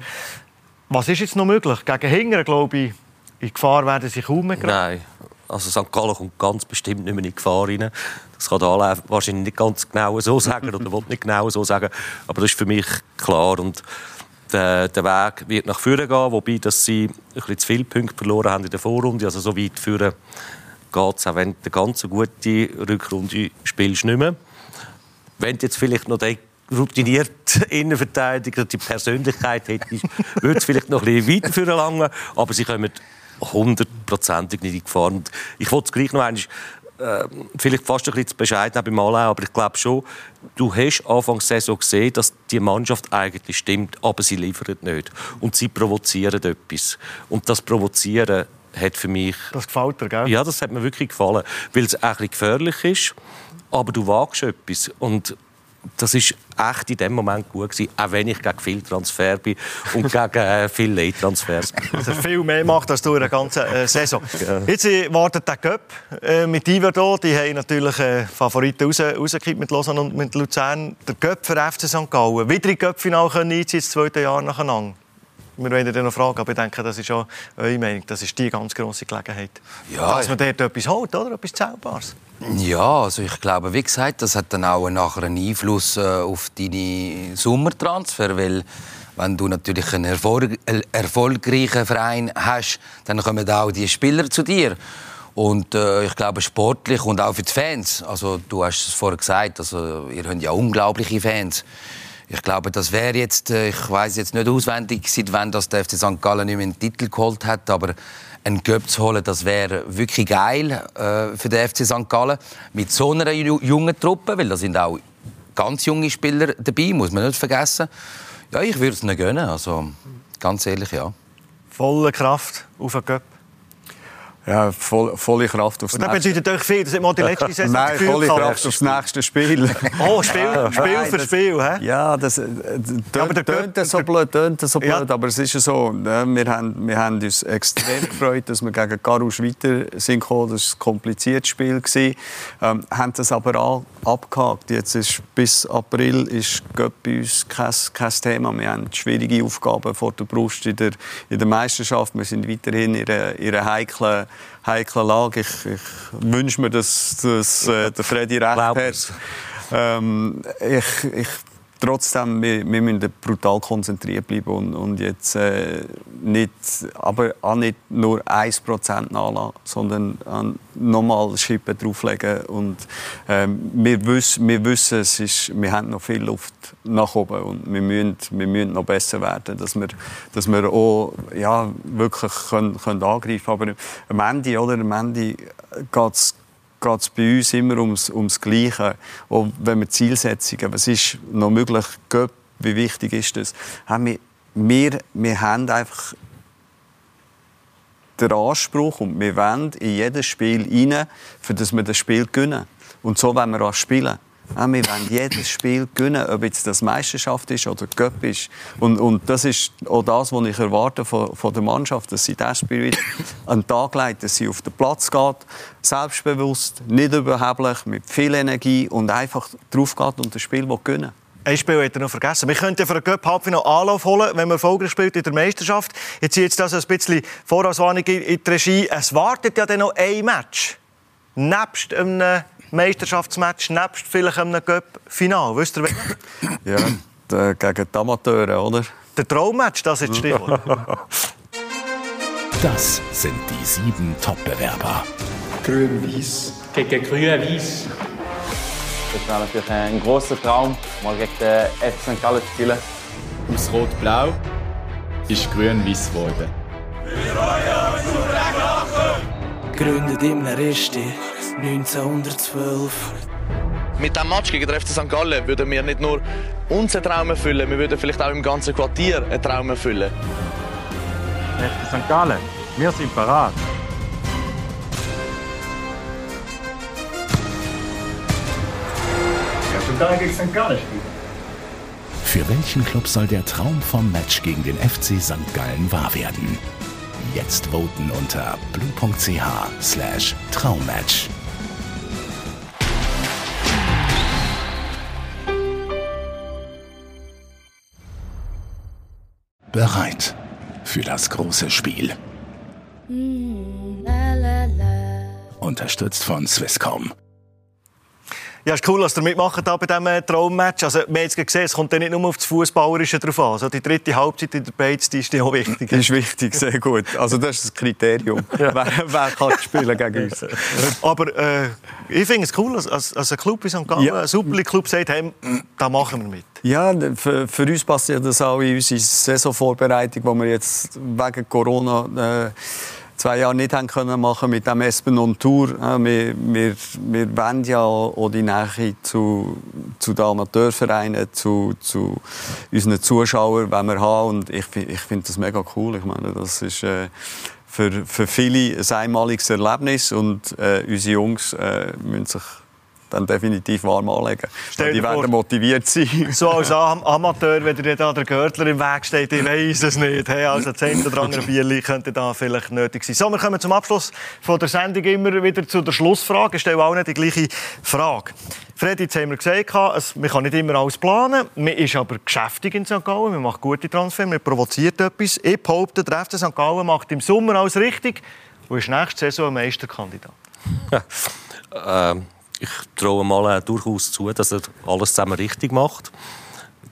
Was ist jetzt noch möglich? Gegen Hinger, glaube ich, in Gefahr werden sie kaum mehr Nein. Also St. Gallen kommt ganz bestimmt nicht mehr in Gefahr rein. Das kann der wahrscheinlich nicht ganz genau so sagen oder will nicht genau so sagen. Aber das ist für mich klar. Und der, der Weg wird nach vorne gehen, wobei dass sie ein bisschen zu viele Punkte verloren haben in der Vorrunde. Also so weit führen geht es auch wenn du eine ganz gute Rückrunde spielst nicht mehr. Wenn du jetzt vielleicht noch den routinierte Innenverteidiger die Persönlichkeit hättest, würde es vielleicht noch ein bisschen weiter verlangen. Aber sie kommen hundertprozentig nicht in Gefahr. Und ich wollte es gleich noch einmal äh, vielleicht fast ein bisschen zu bescheiden beim Anlauf, aber ich glaube schon, du hast Anfang der Saison gesehen, dass die Mannschaft eigentlich stimmt, aber sie liefert nicht. Und sie provozieren etwas. Und das Provozieren hat für mich... Das gefällt dir, gell? Ja, das hat mir wirklich gefallen, weil es ein bisschen gefährlich ist, aber du wagst etwas und das ist echt in dem Moment gut gewesen, auch wenn ich gegen viel Transfer bin und gegen äh, viele Late-Transfers. Also viel mehr macht als du in der ganzen äh, Saison. Ja. Jetzt äh, wartet der Cup äh, mit Iverdo. Die haben natürlich äh, Favoriten raus, rausgekippt mit Lausanne und mit Luzern. Der Cup für FC St. Gallen. Wieder in Cup-Final einziehen, das zweite Jahr nacheinander wir werden dann noch fragen, aber ich denke, das ist auch eure Meinung, das ist die ganz grosse Gelegenheit. Ja, dass man dort etwas holt, oder? Etwas Zählbares. Ja, also ich glaube, wie gesagt, das hat dann auch nachher einen Einfluss äh, auf deine Sommertransfer, weil wenn du natürlich einen Erfolg, äh, erfolgreichen Verein hast, dann kommen auch die Spieler zu dir. Und äh, ich glaube, sportlich und auch für die Fans, also du hast es vorher gesagt, also ihr habt ja unglaubliche Fans. Ich glaube, das wäre jetzt, äh, ich weiß jetzt nicht auswendig, seit wann das der FC St. Gallen nicht mehr einen Titel geholt hat, aber einen Göpp zu holen, das wäre wirklich geil äh, für den FC St. Gallen. Mit so einer jungen Truppe, weil da sind auch ganz junge Spieler dabei, muss man nicht vergessen. Ja, ich würde es nicht gönnen, also ganz ehrlich, ja. Volle Kraft auf den Göpp. Ja, voll, volle Kraft aufs nächste. Das bedeutet euch viel. Das hat mal die letzte Saison Nein, volle Kraft aufs nächste Spiel. Oh, Spiel, Spiel für Spiel, hä? Ja, das äh, tönt, tönt so blöd, tönt so blöd, ja. aber es ist ja so. Ne? Wir, haben, wir haben uns extrem gefreut, dass wir gegen Garouche weiter sind gekommen. Das war ein kompliziertes Spiel. Gewesen. Ähm, haben das aber auch abgehakt. Jetzt ist, bis April ist bei uns kein, kein Thema. Wir haben schwierige Aufgaben vor der Brust in der, in der Meisterschaft. Wir sind weiterhin in einer, in einer heiklen heiklen Lage. Ich, ich wünsche mir, dass, dass äh, der Freddy recht hat. Ähm, ich, ich trotzdem, wir, wir müssen brutal konzentriert bleiben und, und jetzt äh, nicht, aber auch nicht nur 1% nachlassen, sondern äh, nochmal Schippen drauflegen. Und, äh, wir, wissen, wir wissen, es ist, wir haben noch viel Luft nach oben und wir müssen, wir müssen noch besser werden, dass wir, dass wir auch ja, wirklich können, können angreifen können. Aber am Ende, oder, am Ende geht es geht es bei uns immer ums, ums Gleiche. Auch wenn wir Zielsetzungen, was ist noch möglich, Göpp, wie wichtig ist das? Wir, wir, wir haben einfach den Anspruch und wir wollen in jedes Spiel rein, für das wir das Spiel gewinnen. Und so wollen wir auch spielen. Ja, wir wollen jedes Spiel gewinnen, ob jetzt das Meisterschaft ist oder Cup ist. Und, und das ist auch das, was ich erwarte von, von der Mannschaft, dass sie das Spiel an den Tag legt, dass sie auf den Platz geht, selbstbewusst, nicht überheblich, mit viel Energie und einfach drauf geht und das Spiel gewinnen Ein Spiel hat er noch vergessen. Wir könnten für einen Cup Halbfinale Anlauf holen, wenn man erfolgreich spielt in der Meisterschaft. Jetzt ziehe jetzt das ein bisschen Vorauswarnung in die Regie. Es wartet ja dann noch ein Match. Nebst einem Meisterschaftsmatch, nebst vielleicht einem Cup-Final. Wisst ihr, Ja, die, gegen die Amateure, oder? Der Traummatch, das ist das Stichwort. Das sind die sieben Top-Bewerber. Grün-Weiß. Gegen Grün-Weiß. Das wäre natürlich ein großer Traum, mal gegen den FC St. Gallen zu spielen. Aus Rot-Blau ist Grün-Weiß geworden. Gegründet im Resti 1912. Mit diesem Match gegen den FC St. Gallen würden wir nicht nur unseren Traum erfüllen, wir würden vielleicht auch im ganzen Quartier einen Traum erfüllen. FC St. Gallen, wir sind parat. gegen St. Gallen spielen. Für welchen Club soll der Traum vom Match gegen den FC St. Gallen wahr werden? Jetzt voten unter blue.ch Traummatch. Bereit für das große Spiel. Unterstützt von Swisscom. Ja, ist cool, dass ihr mitmacht da bei diesem äh, Traummatch. Also, wir haben jetzt gesehen, es kommt ja nicht nur auf das Fußballerische drauf an. Also, die dritte Halbzeit in der Beiz, die ist ja auch wichtig. Das ist wichtig, sehr gut. Also das ist das Kriterium. wer, wer kann spielen gegen uns? Aber äh, ich finde es cool, dass, als ein Club wie St. Gallen, Ja. ein Super League-Club sagt, hey, da machen wir mit. Ja, für, für uns passiert das auch in unserer Saisonvorbereitung, die wir jetzt wegen Corona äh, zwei Jahre nicht haben können machen mit dem Espen on Tour. Äh, wir, wir, wir wollen ja auch die Nähe zu, zu den Amateurvereinen, zu, zu unseren Zuschauern wenn wir haben. Und ich, ich finde das mega cool. Ich meine, das ist äh, für, für viele ein einmaliges Erlebnis und äh, unsere Jungs äh, müssen sich dann definitiv warm anlegen. Stell Die werden vor- motiviert sein. So als Am Amateur, wenn dir da der Görtler im Weg steht, ich weiß es nicht. Hey, also das eine oder andere Bierli könnte da vielleicht nötig sein. So, wir kommen zum Abschluss von der Sendung immer wieder zu der Schlussfrage. Ich stelle auch nicht die gleiche Frage. Freddy, jetzt haben wir gesagt, es- man kann nicht immer alles planen. Man ist aber geschäftig in St. Gallen, man macht gute Transfer, man provoziert etwas. Ich behaupte, der FC St. Gallen macht im Sommer alles richtig und ist nächste Saison ein Meisterkandidat. Ähm, ich traue mal äh, durchaus zu, dass er alles zusammen richtig macht.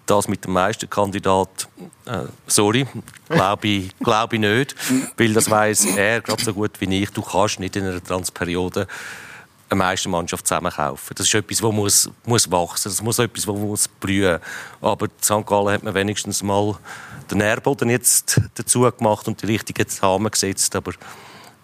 Das mit dem Meisterkandidat, äh, sorry, glaube ich, glaube ich nicht. Weil das weiß er gerade so gut wie ich. Du kannst nicht in einer Transperiode eine Meistermannschaft zusammenkaufen. Das ist etwas, das muss, muss wachsen Das muss etwas, das muss blühen. Aber St. Gallen hat man wenigstens mal den Nährboden jetzt dazu gemacht und die richtigen Samen gesetzt. Aber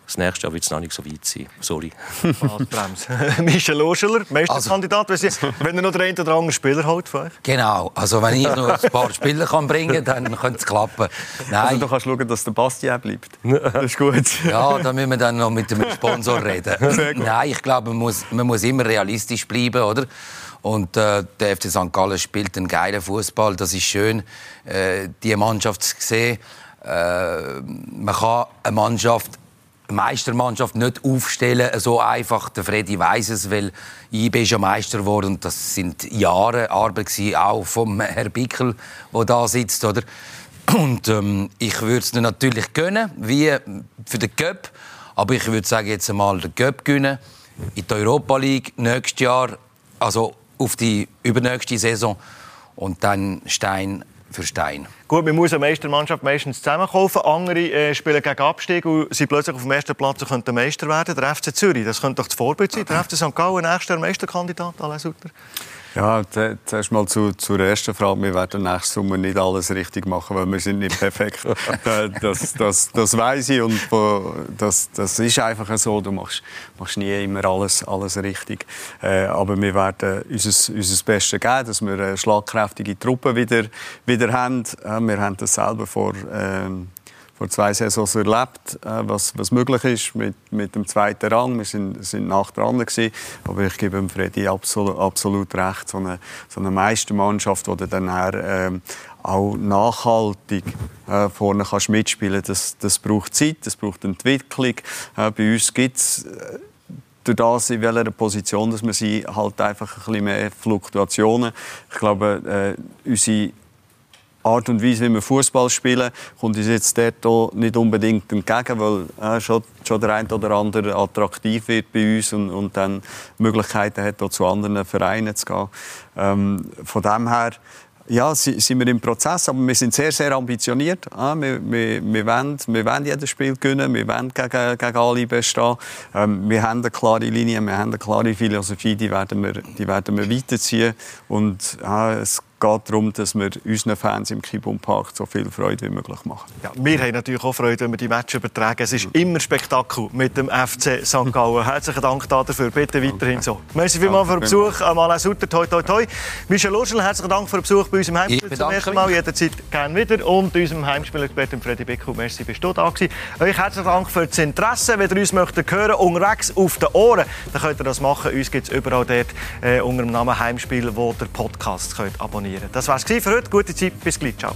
das nächste Jahr wird es noch nicht so weit sein. Sorry. Michel Loscheler, Meisterkandidat, wenn Sie- wenn er noch den einen oder anderen Spieler holt von euch. Genau, also wenn ich noch ein paar Spieler kann bringen kann, dann könnte es klappen. Also Nein, du kannst schauen, dass der Bastien bleibt. Das ist gut. ja, da müssen wir dann noch mit dem Sponsor reden. Nein, ich glaube, man muss, man muss immer realistisch bleiben, oder? Und äh, der FC St. Gallen spielt einen geilen Fußball. Das ist schön, äh, die Mannschaft zu sehen. Äh, man kann eine Mannschaft Meistermannschaft nicht aufstellen, so einfach. Der Freddy weiß es, weil IB ist ja Meister geworden und das sind Jahre Arbeit gewesen, auch vom Herr Bickel, der da sitzt, oder? Und ähm, ich würde es natürlich gönnen, wie für den Cup. Aber ich würde sagen, jetzt einmal den Cup gönnen, in die Europa League nächstes Jahr, also auf die übernächste Saison und dann Stein für Stein. Gut, man muss eine Meistermannschaft meistens zusammenkaufen. Andere äh, spielen gegen Abstieg und sind plötzlich auf dem ersten Platz und könnten Meister werden. Der FC Zürich, das könnte doch das Vorbild sein. Der FC St. Gallen, nächstes Jahr Meisterkandidat, Alain Sutter. Ja, zu- zuerst mal zu, zur ersten Frage. Wir werden nächsten Sommer nicht alles richtig machen, weil wir sind nicht perfekt. Äh, das, das, das weiß ich und äh, das, das ist einfach so. Du machst, machst nie immer alles, alles richtig. Äh, aber wir werden unser, unser Bestes geben, dass wir eine schlagkräftige Truppe wieder, wieder haben. Äh, wir haben das selber vor... ähm, vor zwei Saisons erlebt, äh, was, was möglich ist mit, mit dem zweiten Rang. Wir sind, sind nach dran gewesen. aber ich gebe Freddy absolut, absolut recht. So eine, so eine Meistermannschaft, die dann nachher, ähm, auch nachhaltig äh, vorne kannst mitspielen das, das braucht Zeit, das braucht Entwicklung. Äh, bei uns gibt es durch das, in welcher Position dass wir sind, halt einfach ein bisschen mehr Fluktuationen. Ich glaube, äh, unsere Art und Weise, wie wir Fußball spielen, kommt uns jetzt dort nicht unbedingt entgegen, weil äh, schon, schon der eine oder andere attraktiv wird bei uns und, und dann Möglichkeiten hat, zu anderen Vereinen zu gehen. Ähm, von dem her ja, sind wir im Prozess, aber wir sind sehr, sehr ambitioniert. Ja, wir, wir, wir, wollen, wir wollen jedes Spiel gewinnen, wir wollen gegen, gegen alle bestehen. Ähm, wir haben eine klare Linie, wir haben eine klare Philosophie, die werden wir, die werden wir weiterziehen. Und ja, es geht darum, dass wir unseren Fans im Kibum Park so viel Freude wie möglich machen. Ja, wir haben natürlich auch Freude, wenn wir die Matches übertragen. Es ist immer Spektakel mit dem FC St. Gallen. Herzlichen Dank dafür. Bitte weiterhin so. Merci vielmals für den Besuch. Alain Sutter, toi, toi, toi. Michel Lurschel, herzlichen Dank für den Besuch bei uns im Heimspiel zum ersten Mal. Jederzeit gerne wieder. Und unserem Heimspielexperten Freddy Bickel, merci, bist du da gewesen. Euch herzlichen Dank für das Interesse. Wenn ihr uns möchtet hören, unterwegs auf den Ohren, dann könnt ihr das machen. Uns gibt es überall dort äh, unter dem Namen Heimspiel, wo der Podcast könnt abonnieren könnt. Das war es für heute. Gute Zeit. Bis gleich. Ciao.